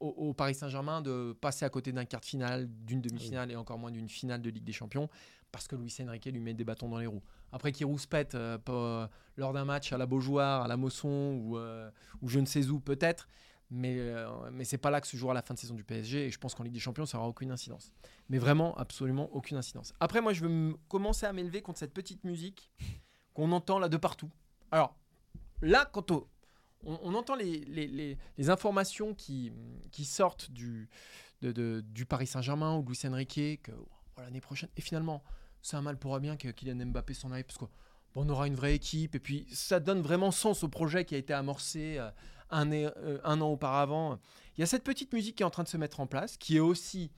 au, Paris Saint-Germain de passer à côté d'un quart de finale, d'une demi-finale et encore moins d'une finale de Ligue des Champions parce que Luis Enrique lui met des bâtons dans les roues. Après qu'il rouspète euh, euh, lors d'un match à la Beaujoire, à la Mosson ou, euh, ou je ne sais où peut-être, mais, mais c'est pas là que se jouera la fin de saison du PSG et je pense qu'en Ligue des Champions ça aura aucune incidence. Mais vraiment absolument aucune incidence. Après moi je veux commencer à m'élever contre cette petite musique qu'on entend là de partout. Alors là quand on, on, entend les, informations qui, sortent du, de, Paris Saint-Germain ou Luis Enrique que l'année prochaine et finalement c'est un mal pour bien que Kylian Mbappé s'en aille parce qu'on on aura une vraie équipe et puis ça donne vraiment sens au projet qui a été amorcé euh, un, euh, un, an auparavant. Il y a cette petite musique qui est en train de se mettre en place, qui est aussi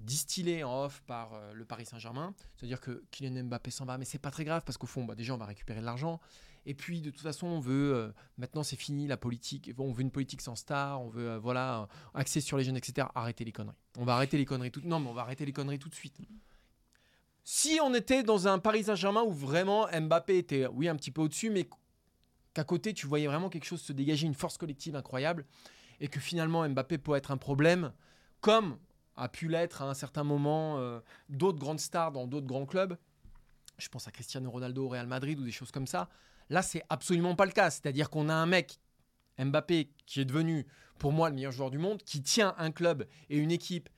distillée en off par euh, le Paris Saint-Germain. C'est-à-dire que Kylian Mbappé s'en va, mais c'est pas très grave parce qu'au fond, bah, déjà on va récupérer de l'argent. Et puis de toute façon, on veut maintenant c'est fini la politique. On veut une politique sans star. On veut voilà axer sur les jeunes, etc. Arrêtez les conneries. On va arrêter les conneries tout. Non, mais on va arrêter les conneries tout de suite. Si on était dans un Paris Saint-Germain où vraiment Mbappé était, oui, un petit peu au-dessus, mais qu'à côté, tu voyais vraiment quelque chose se dégager, une force collective incroyable, et que finalement Mbappé peut être un problème, comme a pu l'être à un certain moment euh, d'autres grandes stars dans d'autres grands clubs. Je pense à Cristiano Ronaldo au Real Madrid ou des choses comme ça. Là, c'est absolument pas le cas. C'est-à-dire qu'on a un mec, Mbappé, qui est devenu, pour moi, le meilleur joueur du monde, qui tient un club et une équipe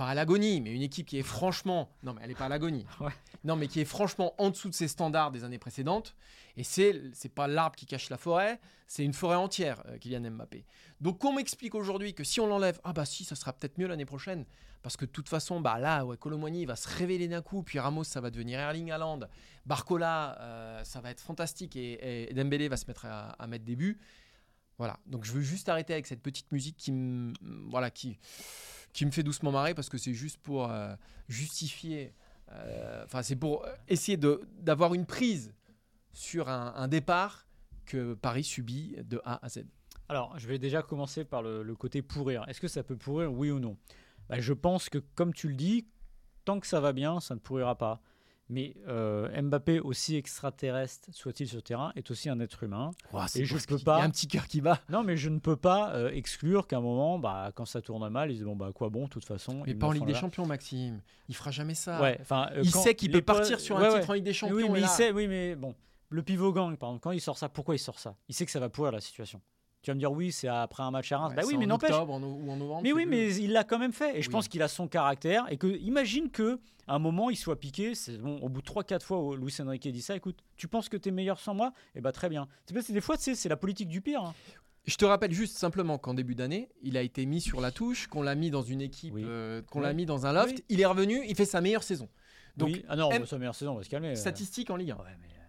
pas à l'agonie, mais une équipe qui est franchement, non mais elle est pas à l'agonie, non mais qui est franchement en dessous de ses standards des années précédentes. Et c'est c'est pas l'arbre qui cache la forêt, c'est une forêt entière, euh, Kylian Mbappé. Donc qu'on m'explique aujourd'hui que si on l'enlève, ah bah si, ça sera peut-être mieux l'année prochaine, parce que de toute façon, bah là, ouais, Colomboigny va se révéler d'un coup, puis Ramos ça va devenir Erling Haaland, Barcola euh, ça va être fantastique et, Dembélé va se mettre à, à mettre des buts. Voilà. Donc je veux juste arrêter avec cette petite musique qui me, voilà qui qui me fait doucement marrer parce que c'est juste pour euh, justifier, euh, enfin c'est pour essayer d'avoir une prise sur un, départ que Paris subit de A à Z. Alors, je vais déjà commencer par le, côté pourrir. Est-ce que ça peut pourrir, oui ou non? Bah, Je pense que, comme tu le dis, tant que ça va bien, ça ne pourrira pas. Mais euh, Mbappé, aussi extraterrestre soit-il sur le terrain, est aussi un être humain. et je peux pas. Il y a un petit cœur qui bat. Non, mais je ne peux pas euh, exclure qu'à un moment, bah, quand ça tourne mal, il se dit bon bah quoi bon, de toute façon. Mais pas en Ligue des Champions, Maxime. Il fera jamais ça. Ouais, enfin, euh, il sait qu'il peut partir sur un titre en Ligue des Champions. Oui, mais il sait. Oui, mais bon, le pivot gang, par exemple, quand il sort ça, pourquoi il sort ça? Il sait que ça va pourrir la situation. Tu vas me dire oui, c'est après un match à Reims. bah oui, mais n'empêche. ou en novembre. Mais oui, mais il l'a quand même fait. Et je pense qu'il a son caractère. Et que, imagine que à un moment, il soit piqué. C'est bon, au bout de 3-4 fois, Luis Enrique dit ça. Écoute, tu penses que tu es meilleur sans moi? Eh bah très bien. C'est des fois, c'est la politique du pire. Hein. Je te rappelle juste simplement qu'en début d'année, il a été mis sur la touche, qu'on l'a mis dans une équipe, euh, qu'on l'a mis dans un loft. Il est revenu, il fait sa meilleure saison. Donc, ah non, sa meilleure saison, on va se calmer. Statistique en Ligue 1.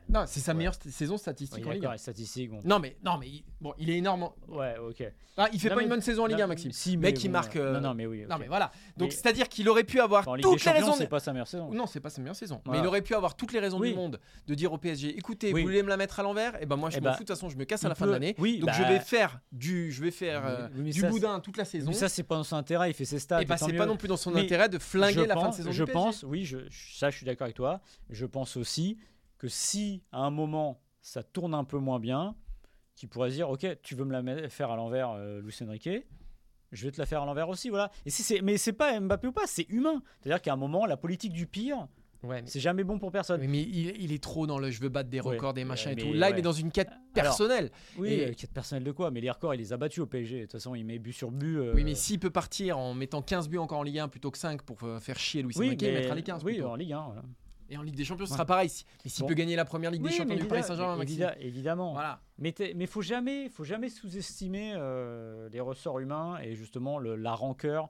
Non, c'est sa meilleure saison statistique en Ligue 1. Statistique, Non, mais, non, mais bon, il est énorme. Ouais, ok. Ah, il fait pas une bonne saison en Ligue 1, Maxime. Si, mais mec, il marque. Euh, non, non, mais oui. Non, mais voilà. Donc, c'est-à-dire qu'il aurait pu avoir toutes les raisons. C'est pas sa meilleure saison. Non, c'est pas sa meilleure saison. Mais il aurait pu avoir toutes les raisons du monde de dire au PSG écoutez, vous voulez me la mettre à l'envers? Et eh ben moi, je eh m'en ben, fous. De toute façon, je me casse à la fin de l'année. Donc, je vais bah- faire du, je vais faire euh, du boudin toute la saison. Mais ça, c'est pas dans son intérêt. Il fait ses stats. Et bah, c'est pas non plus dans son intérêt de flinguer la fin de saison. Je pense, oui, ça, je suis d'accord avec toi. Je pense aussi que si à un moment ça tourne un peu moins bien, qui pourrait se dire ok tu veux me la faire à l'envers euh, Luis Enrique je vais te la faire à l'envers aussi voilà et si c'est mais c'est pas Mbappé ou pas c'est humain c'est à dire qu'à un moment la politique du pire Ouais, c'est jamais bon pour personne. Mais, il, est trop dans le je veux battre des records, des machins et tout. Là, il est dans une quête personnelle. oui, et... quête personnelle de quoi? Mais les records, il les a battus au PSG. De toute façon, il met but sur but. Euh, oui, mais s'il peut partir en mettant 15 buts encore en Ligue 1 plutôt que 5 pour euh, faire chier Louis oui, Enrique, il mettra les 15. Oui, en Ligue 1. Et en Ligue des Champions, ce sera pareil. Mais s'il Bon. peut gagner la première Ligue des Champions du Paris Saint-Germain, évidemment. Voilà. Mais il faut jamais, faut jamais sous-estimer euh, les ressorts humains et justement le- la rancœur.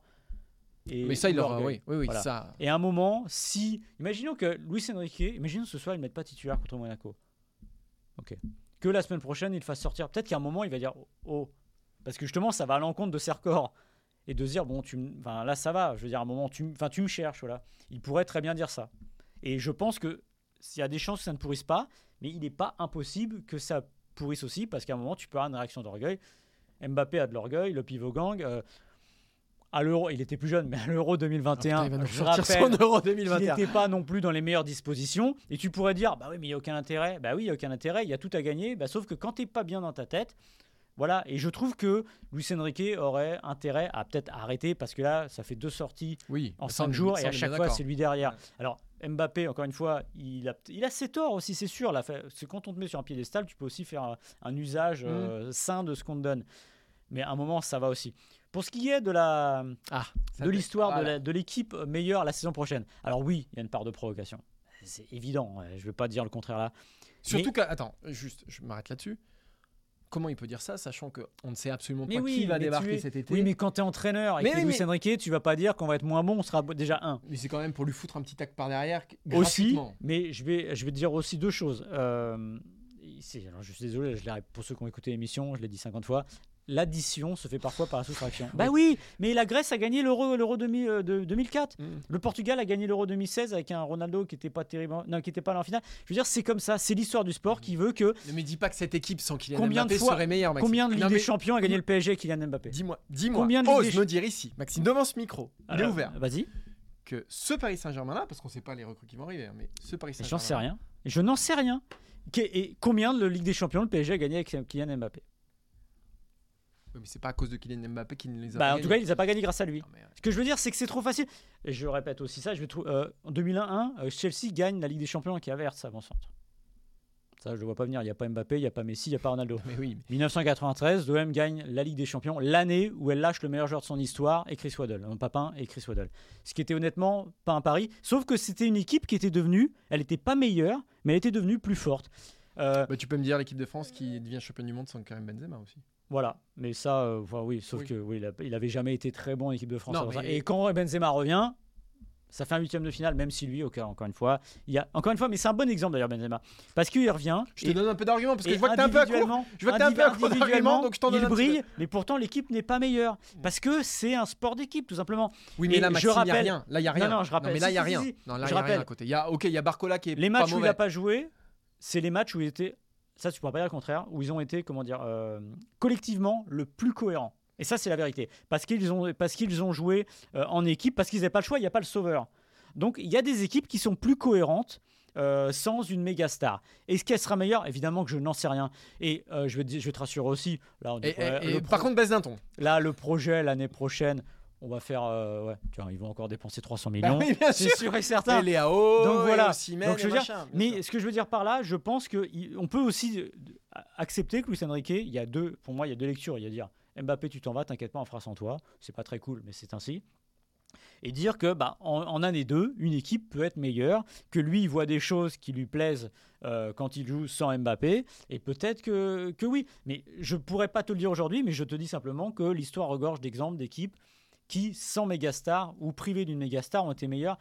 Et Mais ça, il aura. Oui, oui, oui, Voilà. ça. Et à un moment, si. Imaginons que Luis Enrique, imaginons ce soir, il ne mette pas titulaire contre Monaco. Ok. Que la semaine prochaine, il fasse sortir. Peut-être qu'à un moment, il va dire Oh. Parce que justement, ça va à l'encontre de ses records. Et de se dire Bon, tu m- enfin, là, ça va. Je veux dire, à un moment, tu, m- enfin, tu me cherches. Voilà. Il pourrait très bien dire ça. Et je pense que s'il y a des chances que ça ne pourrisse pas, mais il n'est pas impossible que ça pourrisse aussi, parce qu'à un moment, tu peux avoir une réaction d'orgueil. Mbappé a de l'orgueil, le pivot gang. euh, à l'Euro, il était plus jeune, mais à l'Euro 2021, Ah, putain, il va nous je rappelle son Euro qu'il 2021. n'était pas non plus dans les meilleures dispositions. Et tu pourrais dire, bah oui, mais il n'y a aucun intérêt. Bah oui, il n'y a aucun intérêt, il y a tout à gagner. Bah, sauf que quand tu n'es pas bien dans ta tête, voilà. Et je trouve que Luis Enrique aurait intérêt à peut-être arrêter, parce que là, ça fait deux sorties Oui. en ça, on 5 est- jours, et à chaque fois, c'est lui derrière. Ouais. Alors, Mbappé, encore une fois, il a, il a ses torts aussi, c'est sûr. C'est quand on te met sur un piédestal, tu peux aussi faire un, un usage Mhm. euh, sain de ce qu'on te donne. Mais à un moment, ça va aussi. Pour ce qui est de la, Ah, de l'histoire de voilà. la- de l'équipe meilleure la saison prochaine. Alors oui, il y a une part de provocation. C'est évident, je ne vais pas dire le contraire là. Surtout Mais- que, attends, juste, je m'arrête là-dessus. Comment il peut dire ça, sachant qu'on ne sait absolument Mais pas oui, qui va débarquer es- cet été Oui, mais quand tu es entraîneur et Mais que oui, Luis Enrique, tu vas pas dire qu'on va être moins bon, on sera déjà un. Mais c'est quand même pour lui foutre un petit tac par derrière. Aussi, mais je vais, je vais te dire aussi deux choses. Euh, alors, je suis désolé, je pour ceux qui ont écouté l'émission, je l'ai dit 50 fois. L'addition se fait parfois par la soustraction. Bah oui, mais la Grèce a gagné l'Euro l'Euro 2000, euh, de 2004. Mm. Le Portugal a gagné l'Euro 2016 avec un Ronaldo qui n'était pas terrible, non, qui était pas là en finale. Je veux dire, c'est comme ça, c'est l'histoire du sport qui veut que Ne me dis pas que cette équipe sans Kylian Combien de Mbappé fois- serait meilleure, Maxime. combien de Ligue Non, des Champions a gagné le PSG Kylian Mbappé Dis-moi, dis-moi, Combien de Ligue ose des me dire ici, Maxime, devant ce micro, il est Alors, ouvert, Vas-y, que ce Paris Saint-Germain-là, parce qu'on ne sait pas les recrues qui vont arriver, hein, mais ce Paris j'en Saint-Germain. sais rien. Je n'en sais rien. Et combien de Ligue des Champions le PSG a gagné avec Kylian Mbappé? Mais c'est pas à cause de Kylian Mbappé qu'il ne les a Bah, pas en tout cas, gagnés. il les a pas gagné grâce à lui. Non, mais, Ce que je veux dire, c'est que c'est trop facile. Et je répète aussi ça. Je vais trou- euh, en 2001, euh, Chelsea gagne la Ligue des Champions avec Havertz avant-centre. Ça, je ne le vois pas venir. Il n'y a pas Mbappé, il n'y a pas Messi, il n'y a pas Ronaldo. mais oui, mais 1993, l'OM gagne la Ligue des Champions, l'année où elle lâche le meilleur joueur de son histoire et Chris Waddle, un Papin et Chris Waddle. Ce qui était honnêtement pas un pari, sauf que c'était une équipe qui était devenue, elle n'était pas meilleure, mais elle était devenue plus forte. Euh, bah, tu peux me dire l'équipe de France qui devient champion du monde sans Karim Benzema aussi. Voilà, mais ça, euh, oui, sauf Oui. que oui, il, a- il avait jamais été très bon en équipe de France. Non, mais- Et quand Benzema revient, ça fait un huitième de finale, même si lui, encore une fois, il y a encore une fois, mais c'est un bon exemple d'ailleurs Benzema, parce qu'il revient. Je te donne un peu d'arguments parce que je vois que t'es un peu à court. Je vois que t'es un peu à court donc je t'en donne il brille, mais pourtant l'équipe n'est pas meilleure. Parce que c'est un sport d'équipe, tout simplement. Oui, mais Et là, je Maxime, il n'y a rappelle- rien. Là, il n'y a rien. Non, non, je rappelle. mais là, il n'y a rien. si, si. Non, là, Je a rien rappelle. à côté. Il y a, ok, il y a Barcola qui est Les pas matchs où il n'a pas joué, c'est les matchs où il était, ça tu pourras pas dire le contraire, où ils ont été, comment dire, euh, collectivement le plus cohérent. Et ça, c'est la vérité. Parce qu'ils ont, parce qu'ils ont joué euh, en équipe, parce qu'ils n'avaient pas le choix, il n'y a pas le sauveur. Donc il y a des équipes qui sont plus cohérentes. euh, sans une méga star. Est-ce qu'elle sera meilleure Évidemment que je n'en sais rien. Et euh, je, vais, te- je vais te rassurer aussi. Là, on Et, le par pro- contre, baisse d'un ton. là, le projet l'année prochaine, on va faire. euh, ouais, tu vois, ils vont encore dépenser 300 Bah millions. oui, bien c'est sûr. sûr et certain. Et Léao, Donc voilà. et Donc, je veux dire, machin, Mais ce que je veux dire par là, je pense qu'on peut aussi euh, accepter que Luis Enrique, il y a deux, pour moi, il y a deux lectures. Il y a dire Mbappé, tu t'en vas, t'inquiète pas, on fera sans toi. C'est pas très cool, mais c'est ainsi. Et dire que bah, en, en année 2, une équipe peut être meilleure, que lui, il voit des choses qui lui plaisent euh, quand il joue sans Mbappé, et peut-être que, que oui. Mais je pourrais pas te le dire aujourd'hui, mais je te dis simplement que l'histoire regorge d'exemples d'équipes qui, sans mégastar ou privées d'une mégastar, ont été meilleures.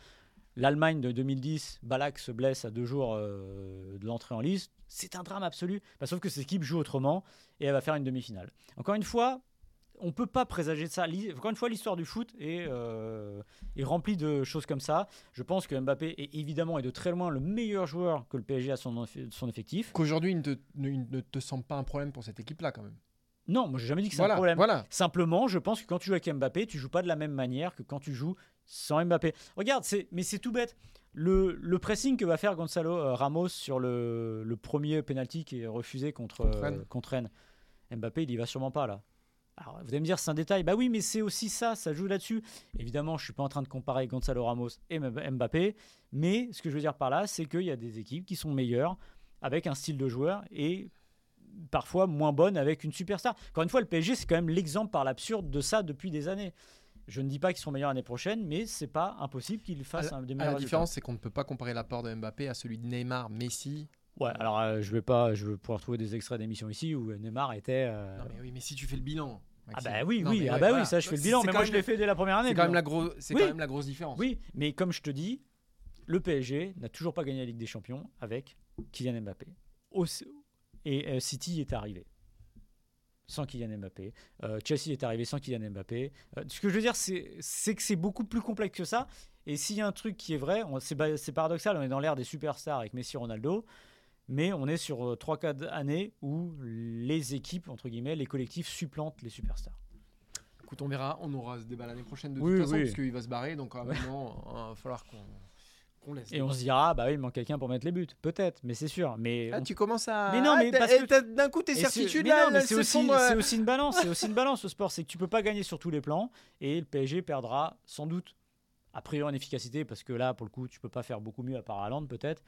L'Allemagne de 2010, Balak se blesse à deux jours euh, de l'entrée en liste. C'est un drame absolu. Bah, sauf que cette équipe joue autrement et elle va faire une demi-finale. Encore une fois, on ne peut pas présager ça. Encore une fois, l'histoire du foot est, euh, est remplie de choses comme ça. Je pense que Mbappé est évidemment et de très loin le meilleur joueur que le PSG a son, son effectif. Qu'aujourd'hui, il ne te semble pas un problème pour cette équipe-là, quand même. Non, moi j'ai jamais dit que c'est Voilà, un problème. voilà. Simplement, je pense que quand tu joues avec Mbappé, tu joues pas de la même manière que quand tu joues sans Mbappé. Regarde, c'est, mais c'est tout bête. Le, le pressing que va faire Gonzalo euh, Ramos sur le, le premier penalty qui est refusé contre, Contre euh, Rennes. contre Rennes, Mbappé, il y va sûrement pas là. Alors, vous allez me dire, c'est un détail. Bah oui, mais c'est aussi ça, ça joue là-dessus. Évidemment, je suis pas en train de comparer Gonzalo Ramos et Mbappé, mais ce que je veux dire par là, c'est qu'il y a des équipes qui sont meilleures avec un style de joueur et parfois moins bonnes avec une superstar. Encore une fois, le PSG, c'est quand même l'exemple par l'absurde de ça depuis des années. Je ne dis pas qu'ils seront meilleurs l'année prochaine, mais c'est pas impossible qu'ils fassent un des meilleurs la différence, c'est qu'on ne peut pas comparer l'apport de Mbappé à celui de Neymar, Messi. Ouais, alors euh, je vais pas, je vais pouvoir trouver des extraits d'émissions ici où Neymar était. euh, Non, mais oui, mais si tu fais le bilan. Ah bah oui, Non, oui, ah ouais, bah voilà. oui, ça je fais le bilan, mais moi je l'ai fait dès la première année. C'est quand, même la gros- c'est Oui. quand même la grosse différence. Oui, mais comme je te dis, le PSG n'a toujours pas gagné la Ligue des Champions avec Kylian Mbappé. Et euh, City est arrivé sans Kylian Mbappé. Euh, Chelsea est arrivé sans Kylian Mbappé. Euh, ce que je veux dire, c'est que c'est beaucoup plus complexe que ça. Et s'il y a un truc qui est vrai, c'est paradoxal, on est dans l'ère des superstars avec Messi Ronaldo, mais on est sur 3-4 années où les équipes, entre guillemets, les collectifs supplantent les superstars. Écoute, on verra. On aura ce débat l'année prochaine de Oui, toute façon, oui. parce qu'il va se barrer. Donc, à un moment, il va falloir qu'on laisse. Et on se dira, bah oui, il manque quelqu'un pour mettre les buts. Peut-être, mais c'est sûr. Mais Ah, on tu commences à. Mais non, mais Ah, parce que- D'un coup, tes certitudes mais là, elles c'est se aussi, euh, c'est aussi une balance. C'est aussi une balance au sport. C'est que tu peux pas gagner sur tous les plans et le PSG perdra sans doute a priori en efficacité parce que là, pour le coup, tu peux pas faire beaucoup mieux à part Haaland peut-être,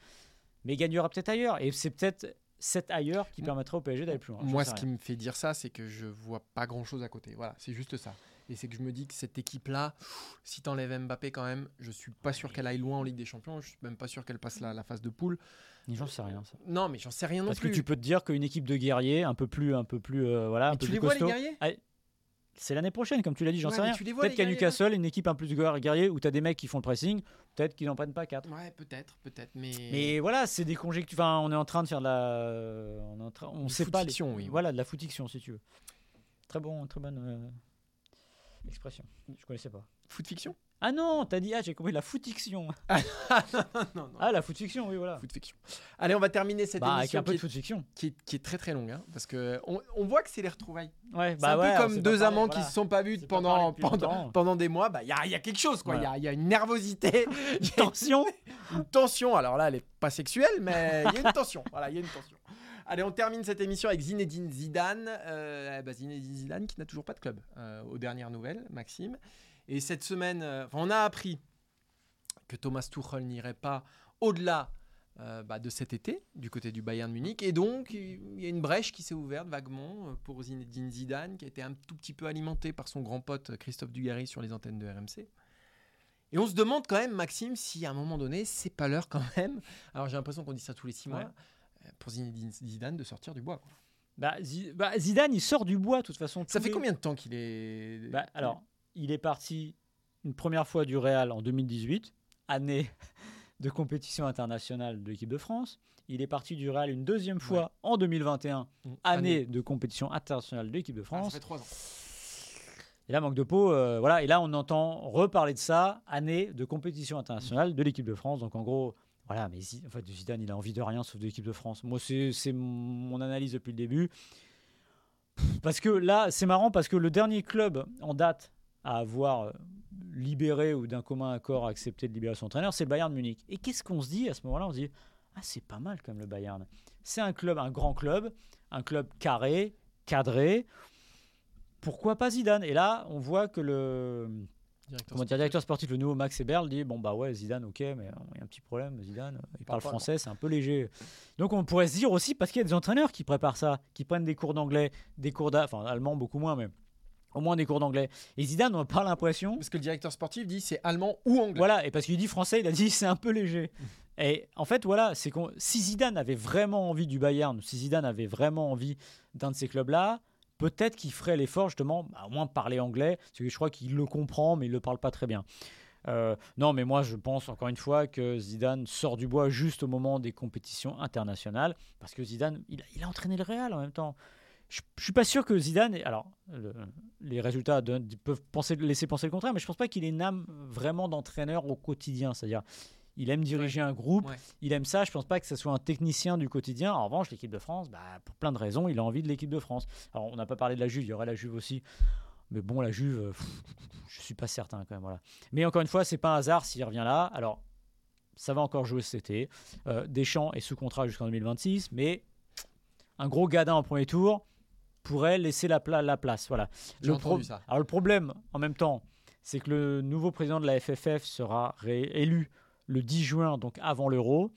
mais il gagnera peut-être ailleurs et c'est peut-être cet ailleurs qui M- permettra au PSG d'aller plus loin. Moi, ce qui me fait dire ça, c'est que je vois pas grand chose à côté. Voilà, c'est juste ça. Et c'est que je me dis que cette équipe-là, si t'enlèves Mbappé quand même, je suis pas sûr qu'elle aille loin en Ligue des Champions. Je suis même pas sûr qu'elle passe la, la phase de poule. J'en sais rien. Ça. Non, mais j'en sais rien non Parce plus. que tu peux te dire qu'une équipe de guerriers un peu plus, un peu plus, euh, voilà, un Mais peu tu plus les vois les guerriers? C'est l'année prochaine, comme tu l'as dit, j'en Ouais, sais rien. tu les Peut-être les qu'à Newcastle, une équipe un peu plus guerrier où tu as des mecs qui font le pressing, peut-être qu'ils n'en prennent pas 4. Ouais, peut-être, peut-être, mais. Mais voilà, c'est des conjectures. Enfin, on est en train de faire de la. On, est en train- on sait pas. les- oui. Voilà, de la foot-fiction, si tu veux. Très bon, très bonne euh, expression. Je connaissais pas. Foot fiction? Ah non, t'as dit ah j'ai compris la foot-fiction. Non, non. Ah la foot-fiction, oui voilà. Foot fiction. Allez, on va terminer cette Bah avec émission un peu qui, de est, foot-fiction. qui est- qui est très très longue, hein, parce que on, on voit que c'est les retrouvailles. Ouais, C'est bah un ouais, peu on comme deux parlé, amants voilà. qui se sont pas vus pas pendant, pendant, pendant des mois. Bah, il y, y a quelque chose, quoi. Il y, Voilà. a, il y a une nervosité, y a Tension. une tension. Alors là, elle est pas sexuelle, mais il y a une tension. Voilà, il y a une tension. Allez, on termine cette émission avec Zinedine Zidane. Euh, bah, Zinedine Zidane qui n'a toujours pas de club, euh, aux dernières nouvelles, Maxime. Et cette semaine, euh, on a appris que Thomas Tuchel n'irait pas au-delà euh, bah, de cet été du côté du Bayern Munich. Et donc, il y a une brèche qui s'est ouverte vaguement pour Zinedine Zidane, qui a été un tout petit peu alimenté par son grand pote Christophe Dugarry sur les antennes de RMC. Et on se demande quand même, Maxime, si à un moment donné, c'est pas l'heure quand même. Alors j'ai l'impression qu'on dit ça tous les six mois. Pour Zinedine Zidane de sortir du bois. quoi. Bah, bah, Zidane, il sort du bois de toute façon. Ça fait les- combien de temps qu'il est. Bah, alors, il est parti une première fois du Real en 2018, année de compétition internationale de l'équipe de France. Il est parti du Real une deuxième fois en 2021, Mm. année de compétition internationale de l'équipe de Ah, ça France. fait trois ans. Et là, manque de peau, euh, voilà. Et là, on entend reparler de ça, année de compétition internationale de l'équipe de France. Donc, en gros, voilà. Mais Zidane, il a envie de rien sauf de l'équipe de France. Moi, c'est c'est mon analyse depuis le début. Parce que là, c'est marrant parce que le dernier club en date à avoir euh, libéré ou d'un commun accord accepté de libérer son entraîneur, c'est le Bayern de Munich. Et qu'est-ce qu'on se dit à ce moment-là? On se dit ah c'est pas mal comme le Bayern. C'est un club, un grand club, un club carré, cadré. Pourquoi pas Zidane? Et là, on voit que le Directeur comment dire, directeur sportif, le nouveau Max Eberl, dit bon bah ouais Zidane, ok, mais euh, il y a un petit problème. Zidane, euh, il parle français, c'est un peu léger. Donc on pourrait se dire aussi parce qu'il y a des entraîneurs qui préparent ça, qui prennent des cours d'anglais, des cours d'a- enfin allemand beaucoup moins, mais au moins des cours d'anglais. Et Zidane, on n'a pas l'impression. Parce que le directeur sportif dit c'est allemand ou anglais. Voilà, et parce qu'il dit français, il a dit c'est un peu léger. Et en fait, voilà, c'est si Zidane avait vraiment envie du Bayern, si Zidane avait vraiment envie d'un de ces clubs-là, peut-être qu'il ferait l'effort justement, bah, au moins parler anglais, parce que je crois qu'il le comprend, mais il le parle pas très bien. Euh, non, mais moi je pense encore une fois que Zidane sort du bois juste au moment des compétitions internationales, parce que Zidane, il a, entraîné le Real en même temps. Je, je suis pas sûr que Zidane, alors le- les résultats peuvent laisser penser le contraire, mais je pense pas qu'il ait une âme vraiment d'entraîneur au quotidien, c'est-à-dire il aime diriger un groupe, Ouais. il aime ça. Je pense pas que ce soit un technicien du quotidien. En revanche, l'équipe de France, bah, pour plein de raisons, il a envie de l'équipe de France. Alors, on n'a pas parlé de la Juve, il y aurait la Juve aussi. Mais bon, la Juve, euh, pff, je suis pas certain quand même. Voilà. Mais encore une fois, c'est pas un hasard s'il revient là. Alors, ça va encore jouer cet été. Euh, Deschamps est sous contrat jusqu'en 2026, mais un gros gadin en premier tour pourrait laisser la, pla- la place. Voilà. Le ça. Alors le problème, en même temps, c'est que le nouveau président de la FFF sera élu le 10 juin, donc avant l'euro.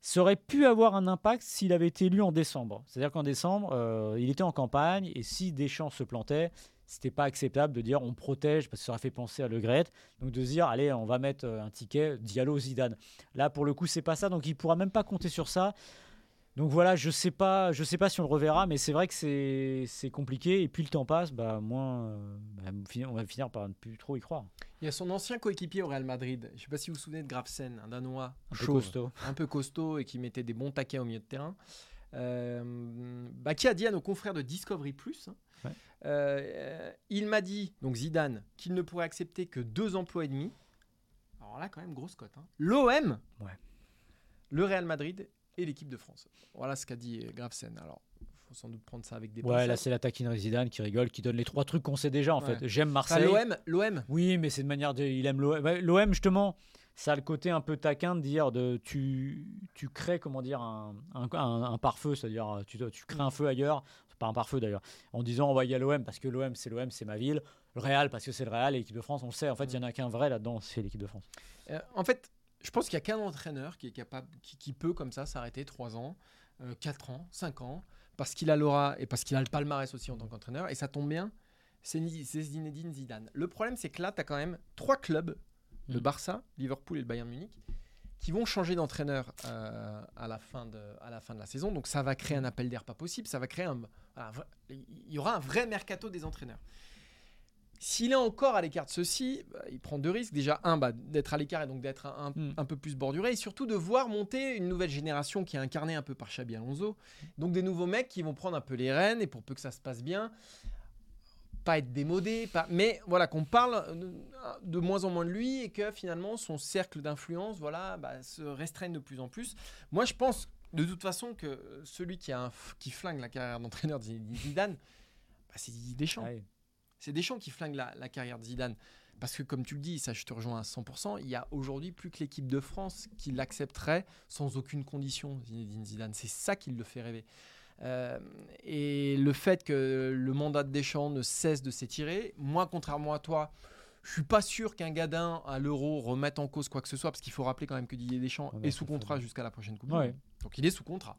Ça aurait pu avoir un impact s'il avait été élu en décembre. C'est-à-dire qu'en décembre, euh, il était en campagne et si Deschamps se plantait, c'était pas acceptable de dire on protège parce que ça aurait fait penser à Le Gret. Donc de dire allez, on va mettre euh, un ticket Diallo Zidane. Là pour le coup, c'est pas ça donc il pourra même pas compter sur ça. Donc voilà, je sais pas, je sais pas si on le reverra, mais c'est vrai que c'est c'est compliqué. Et puis le temps passe, bah moins, euh, bah, on va finir par ne plus trop y croire. Il y a son ancien coéquipier au Real Madrid. Je sais pas si vous vous souvenez de Grafsen, un Danois Un peu costaud. un peu costaud et qui mettait des bons taquets au milieu de terrain. Euh, bah, qui a dit à nos confrères de Discovery Plus, hein, Ouais. euh, il m'a dit, donc Zidane, qu'il ne pourrait accepter que deux emplois et demi. Alors là, quand même, grosse cote. hein. L'OM, Ouais. le Real Madrid et l'équipe de France. Voilà ce qu'a dit Grafsen. Alors, il faut sans doute prendre ça avec des Ouais, là c'est la taquinerie Zidane qui rigole, qui donne les trois trucs qu'on sait déjà en Ouais. fait. J'aime Enfin, Marseille. l'OM, l'OM, Oui, mais c'est de manière de. Il aime l'OM. L'OM, justement, ça a le côté un peu taquin de dire de, tu, tu crées, comment dire, un, un, un- un pare-feu, c'est-à-dire tu, tu crées un feu ailleurs, pas un pare-feu d'ailleurs, en disant on va y aller à l'OM parce que l'OM c'est l'OM, c'est ma ville, le Real parce que c'est le Real et l'équipe de France, on le sait, en fait, il y en a qu'un vrai là-dedans, c'est l'équipe de France. Euh, en fait, je pense qu'il n'y a qu'un entraîneur qui est capable, qui, qui peut comme ça s'arrêter 3 ans, 4 ans, 5 ans, parce qu'il a l'aura et parce qu'il a le palmarès aussi en tant qu'entraîneur. Et ça tombe bien, c'est Zinedine Zidane. Le problème, c'est que là, tu as quand même trois clubs, le Mm. Barça, Liverpool et le Bayern Munich, qui vont changer d'entraîneur euh, à, la fin de, à la fin de la saison. Donc ça va créer un appel d'air pas possible, ça va créer un... il y aura un vrai mercato des entraîneurs. S'il est encore à l'écart de ceci, bah, il prend deux risques. Déjà, un, bah, d'être à l'écart et donc d'être un, un- Mm. un peu plus borduré. Et surtout de voir monter une nouvelle génération qui est incarnée un peu par Xabi Alonso. Donc des nouveaux mecs qui vont prendre un peu les rênes et pour peu que ça se passe bien, pas être démodé, pas... mais voilà, qu'on parle de, de moins en moins de lui et que finalement son cercle d'influence voilà, bah, se restreigne de plus en plus. Moi, je pense de toute façon que celui qui, a un qui flingue la carrière d'entraîneur de Zidane, bah, c'est Didier Deschamps. Ouais. C'est Deschamps qui flingue la, la carrière de Zidane. Parce que, comme tu le dis, ça je te rejoins à 100%, il y a aujourd'hui plus que l'équipe de France qui l'accepterait sans aucune condition, Zinedine Zidane. C'est ça qui le fait rêver. Euh, et le fait que le mandat de Deschamps ne cesse de s'étirer, moi, contrairement à toi, je suis pas sûr qu'un gadin à l'euro remette en cause quoi que ce soit, parce qu'il faut rappeler quand même que Didier Deschamps Ouais, est sous contrat jusqu'à la prochaine Coupe du Ouais. Monde. Donc il est sous contrat.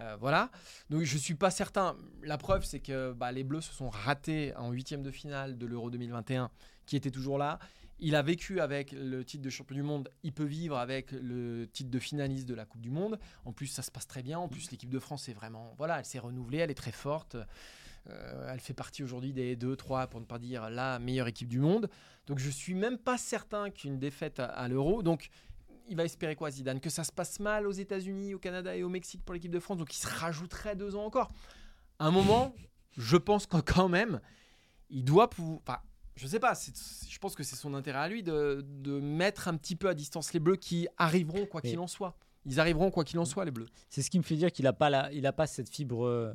Euh, voilà. Donc je suis pas certain. La preuve, c'est que bah, les Bleus se sont ratés en huitième de finale de l'Euro 2021, qui était toujours là. Il a vécu avec le titre de champion du monde. Il peut vivre avec le titre de finaliste de la Coupe du Monde. En plus, ça se passe très bien. En plus, l'équipe de France est vraiment, voilà, elle s'est renouvelée, elle est très forte. Euh, elle fait partie aujourd'hui des 2, 3, pour ne pas dire la meilleure équipe du monde. Donc je suis même pas certain qu'une défaite à, à l'Euro. Donc il va espérer quoi Zidane? Que ça se passe mal aux États-Unis, au Canada et au Mexique pour l'équipe de France. Donc il se rajouterait deux ans encore. À un moment, je pense que quand même, il doit pouvoir. Enfin, je sais pas. Je pense que c'est son intérêt à lui de, de mettre un petit peu à distance les Bleus qui arriveront quoi qu'il en soit. Ils arriveront quoi qu'il en soit les Bleus. C'est ce qui me fait dire qu'il n'a pas, la, il a pas cette fibre euh,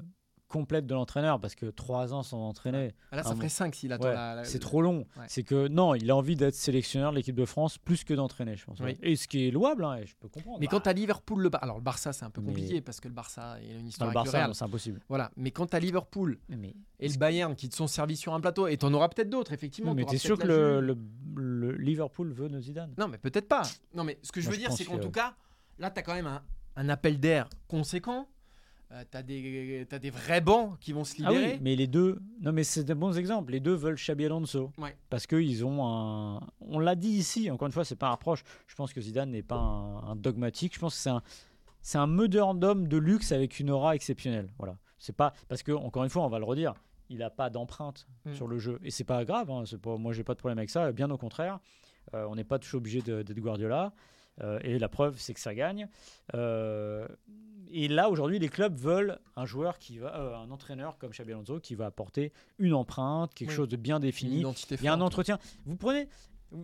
complète de l'entraîneur parce que trois ans sans entraîner. Ah, Là, ça Ah, ferait. 5 s'il attend Ouais, la- la- c'est trop long. Ouais. C'est que non, il a envie d'être sélectionneur de l'équipe de France plus que d'entraîner, je pense. Oui. Et ce qui est louable, hein, et je peux comprendre. Mais Bah, quand tu as Liverpool, le alors le Barça c'est un peu Mais- compliqué parce que le Barça il a une dans histoire avec le Barça, c'est impossible. Voilà, mais quand tu as Liverpool Mais, et le Bayern qui te sont servis sur un plateau, et tu en auras peut-être d'autres, effectivement. mais t'auras t'es sûr que le, Juve. le- le Liverpool veut nos Zidane? Non, mais peut-être pas. Non, mais ce que je Moi, veux je dire, c'est qu'en que- tout cas, là, tu as quand même un, un appel d'air conséquent. Tu as, des t'as des vrais bancs qui vont se Ah libérer. oui, mais les deux, non mais c'est des bons exemples. Les deux veulent Xabi Alonso Ouais. parce que ils ont un. On l'a dit ici. Encore une fois, c'est pas un reproche. Je pense que Zidane n'est pas un, un dogmatique. Je pense que c'est un, c'est un meneur d'homme de luxe avec une aura exceptionnelle. Voilà. C'est pas parce que encore une fois, on va le redire. Il n'a pas d'empreinte Mm. sur le jeu et c'est pas grave. Hein, c'est pas, moi, j'ai pas de problème avec ça. Bien au contraire, Euh, on n'est pas toujours obligé de- d'être Guardiola. Euh, et la preuve, c'est que ça gagne. Euh, et là, aujourd'hui, les clubs veulent un joueur qui va, euh, un entraîneur comme Xabi Alonso qui va apporter une empreinte, quelque Oui. chose de bien défini. Il y a un entretien. Vous prenez,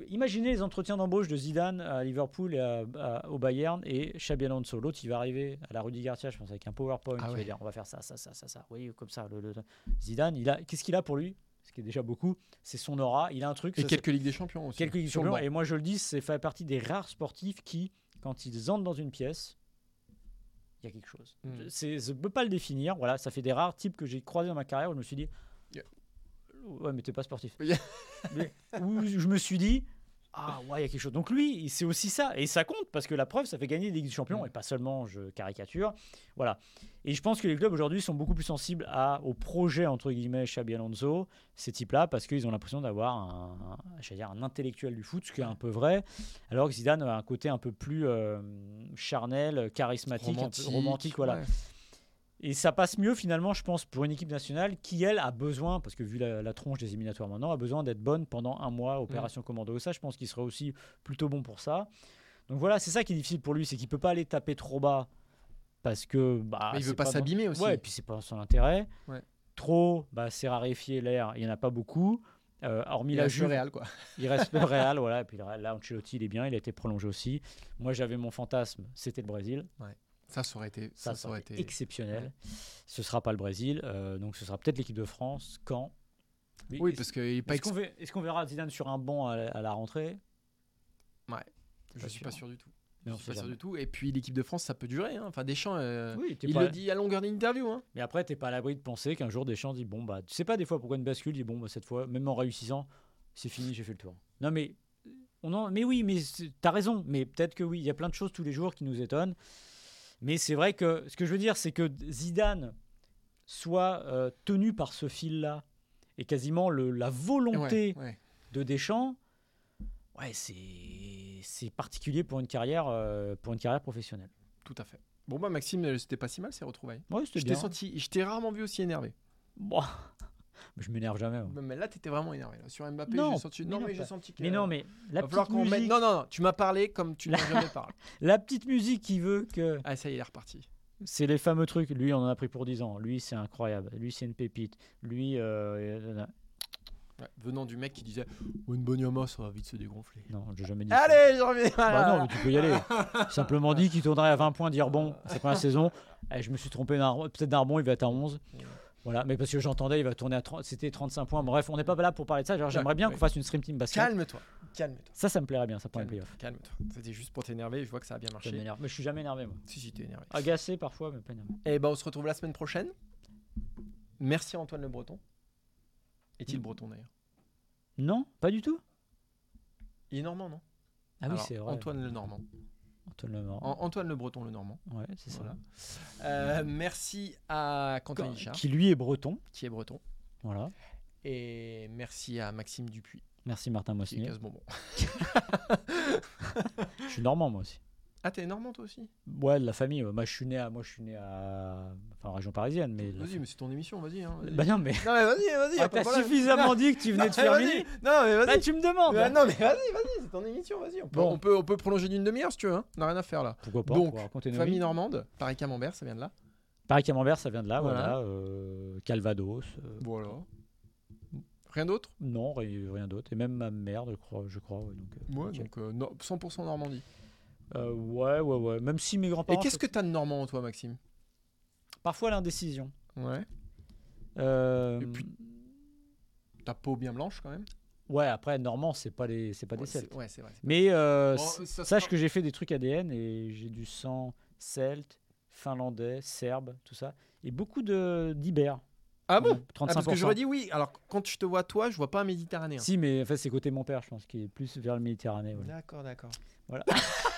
imaginez les entretiens d'embauche de Zidane à Liverpool et à- à- au Bayern et Xabi Alonso. L'autre, il va arriver à la Rudy Garcia, je pense, avec un PowerPoint. Ah ouais. va dire on va faire ça, ça, ça, ça, ça. Oui, comme ça. Le, le- Zidane, il a, qu'est-ce qu'il a pour lui? Ce qui est déjà beaucoup, c'est son aura. Il a un truc. Et ça, quelques Ligues des Champions aussi. quelques sur le champions. Et moi, je le dis, c'est fait partie des rares sportifs qui, quand ils entrent dans une pièce, il y a quelque chose. Mm. Je- ne peux pas le définir. Voilà, ça fait des rares types que j'ai croisés dans ma carrière où je me suis dit, Yeah. ouais, mais t'es pas sportif. Yeah. Mais où je me suis dit, ah ouais, il y a quelque chose. Donc lui, c'est aussi ça. Et ça compte parce que la preuve, ça fait gagner des Ligue des Champions et pas seulement, je caricature. Voilà. Et je pense que les clubs aujourd'hui sont beaucoup plus sensibles à, au projet, entre guillemets, Xabi Alonso, ces types-là, parce qu'ils ont l'impression d'avoir un, un, dire, un intellectuel du foot, ce qui est un peu vrai. Alors que Zidane a un côté un peu plus euh, charnel, charismatique, Romantique, un peu romantique. Voilà. ouais. Et ça passe mieux finalement, je pense, pour une équipe nationale qui, elle, a besoin, parce que vu la, la tronche des éliminatoires maintenant, a besoin d'être bonne pendant un mois, opération commando. Ça, je pense qu'il serait aussi plutôt bon pour ça. Donc voilà, c'est ça qui est difficile pour lui, c'est qu'il peut pas aller taper trop bas parce que bah, Mais il veut pas dans- s'abîmer aussi. Ouais, et puis c'est pas dans son intérêt. Ouais. Trop, bah, c'est raréfié l'air, il y en a pas beaucoup. Euh, hormis Il la reste le Juve, Real, quoi. il reste le Real, voilà. Et puis là, Ancelotti, il est bien, il a été prolongé aussi. Moi, j'avais mon fantasme, c'était le Brésil. Ça, ça aurait été. Ça, Ça, ça aurait été été. exceptionnel. Ce sera pas le Brésil, euh, donc ce sera peut-être l'équipe de France. Quand Oui, est-ce- parce qu'il est pas. Est-ce qu'on ver- est-ce qu'on verra Zidane sur un banc à, la- à la rentrée? Je pas suis sûr. pas sûr du tout. Mais Je suis pas sûr du tout. Et puis l'équipe de France, ça peut durer. hein. Enfin, Deschamps, euh, Oui, il pas- le dit à longueur d'interview. Hein. Mais après, t'es pas à l'abri de penser qu'un jour Deschamps dit bon bah, tu sais pas des fois pourquoi une bascule dit bon bah cette fois, même en réussissant, c'est fini, j'ai fait le tour. Non mais on en, mais oui, mais t'as raison. Mais peut-être que oui, il y a plein de choses tous les jours qui nous étonnent. Mais c'est vrai que ce que je veux dire, c'est que Zidane soit euh, tenu par ce fil-là et quasiment le, la volonté Ouais, ouais. de Deschamps, ouais, c'est particulier pour une carrière euh, pour une carrière professionnelle. Tout à fait. Bon, bah, Maxime, c'était pas si mal ces retrouvailles. Ouais, Je t'ai senti. Je t'ai rarement vu aussi énervé. Bon, je m'énerve jamais. Mais là, t'étais vraiment énervé. là. Sur Mbappé, Non, j'ai senti. Non, mais j'ai senti que. Mais non, mais la petite musique, mette- Non, non, non. Tu m'as parlé comme tu n'as jamais parlé. la petite musique qui veut que Ah, ça y est, il est reparti. c'est les fameux trucs. Lui, on en a pris pour 10 ans. Lui, c'est incroyable. Lui, c'est une pépite. Lui, euh, euh, Ouais, Venant du mec qui disait Oh, Une bonne ça va vite se dégonfler. non, j'ai jamais dit. Allez, je reviens. Bah non, mais tu peux y aller. Simplement dit qu'il tournerait à 20 points, dire bon, c'est pas la saison. Eh, je me suis trompé, peut-être Narbon, il va être à 11. Voilà, mais parce que j'entendais, il va tourner à 30, c'était 35 points. Bref, on n'est pas là pour parler de ça. J'aimerais bien ouais. qu'on fasse une stream team basket. Calme-toi. Calme-toi. Ça, ça me plairait bien, ça prend un Calme-toi. playoff. Calme-toi. C'était juste pour t'énerver. Je vois que ça a bien marché. Mais je suis jamais énervé, moi. Si, si, t'es énervé. Agacé parfois, mais pas énervé. Et ben, on se retrouve la semaine prochaine. Merci Antoine Le Breton. Est-il Mm. breton d'ailleurs? Non, pas du tout. Il est normand, non? Ah oui, c'est vrai. Antoine Le Normand. Antoine Le Breton, le Normand. Ouais, c'est ça. Euh, merci à Quentin Richard, Qui lui est breton. qui est breton. Voilà. Et merci à Maxime Dupuis, Merci Martin qui est Moissinier. casse-bonbon. Je suis normand moi aussi. Ah, t'es normand toi aussi? Ouais, de la famille. Moi, je suis né à, moi, je suis né à, enfin, en région parisienne, mais. Vas-y, mais c'est ton émission, vas-y. Hein. Bah non, mais. Non, mais vas-y, vas-y. Ah, T'as suffisamment dit que tu venais de Non, mais vas-y. Non, mais Bah, vas-y. tu me demandes. Ouais, non, mais vas-y, vas-y, c'est ton émission, vas-y. On peut, Bon. on, peut, on peut prolonger d'une demi-heure si tu veux. Hein. On n'a rien à faire là. Pourquoi pas Donc, Famille normande, Paris Camembert, ça vient de là. Paris Camembert, ça vient de là, Voilà. voilà. euh, Calvados. euh, Voilà. Rien d'autre? Non, ri- rien d'autre. Et même ma mère, je crois. Je crois ouais, donc, euh, Ouais, donc euh, no- 100% Normandie. Euh, ouais, ouais, ouais. Même si mes Et grands-parents. qu'est-ce que t'as de normand, toi, Maxime? Parfois l'indécision. Ouais. Euh, Et puis- Ta peau bien blanche quand même? Ouais, après, normand, c'est pas, les, c'est pas Ouais, des Celtes. Ouais, c'est vrai. Mais euh, ça sache sera- que j'ai fait des trucs ADN et j'ai du sang celte, finlandais, serbe, tout ça. Et beaucoup de d'Ibères. Ah bon? Ouais, Ah, 35%. Parce que j'aurais dit oui. Alors, quand je te vois, toi, je vois pas un méditerranéen. Si, mais en fait, c'est côté mon père, je pense, qui est plus vers le Méditerranée. voilà. D'accord, d'accord.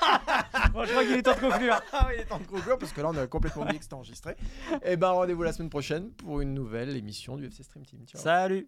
Bon, je crois qu'il est temps de conclure. Ah oui, il est temps de conclure parce que là, on a complètement oublié que c'était enregistré. Et ben, rendez-vous la semaine prochaine pour une nouvelle émission du FC Stream Team. Ciao. Salut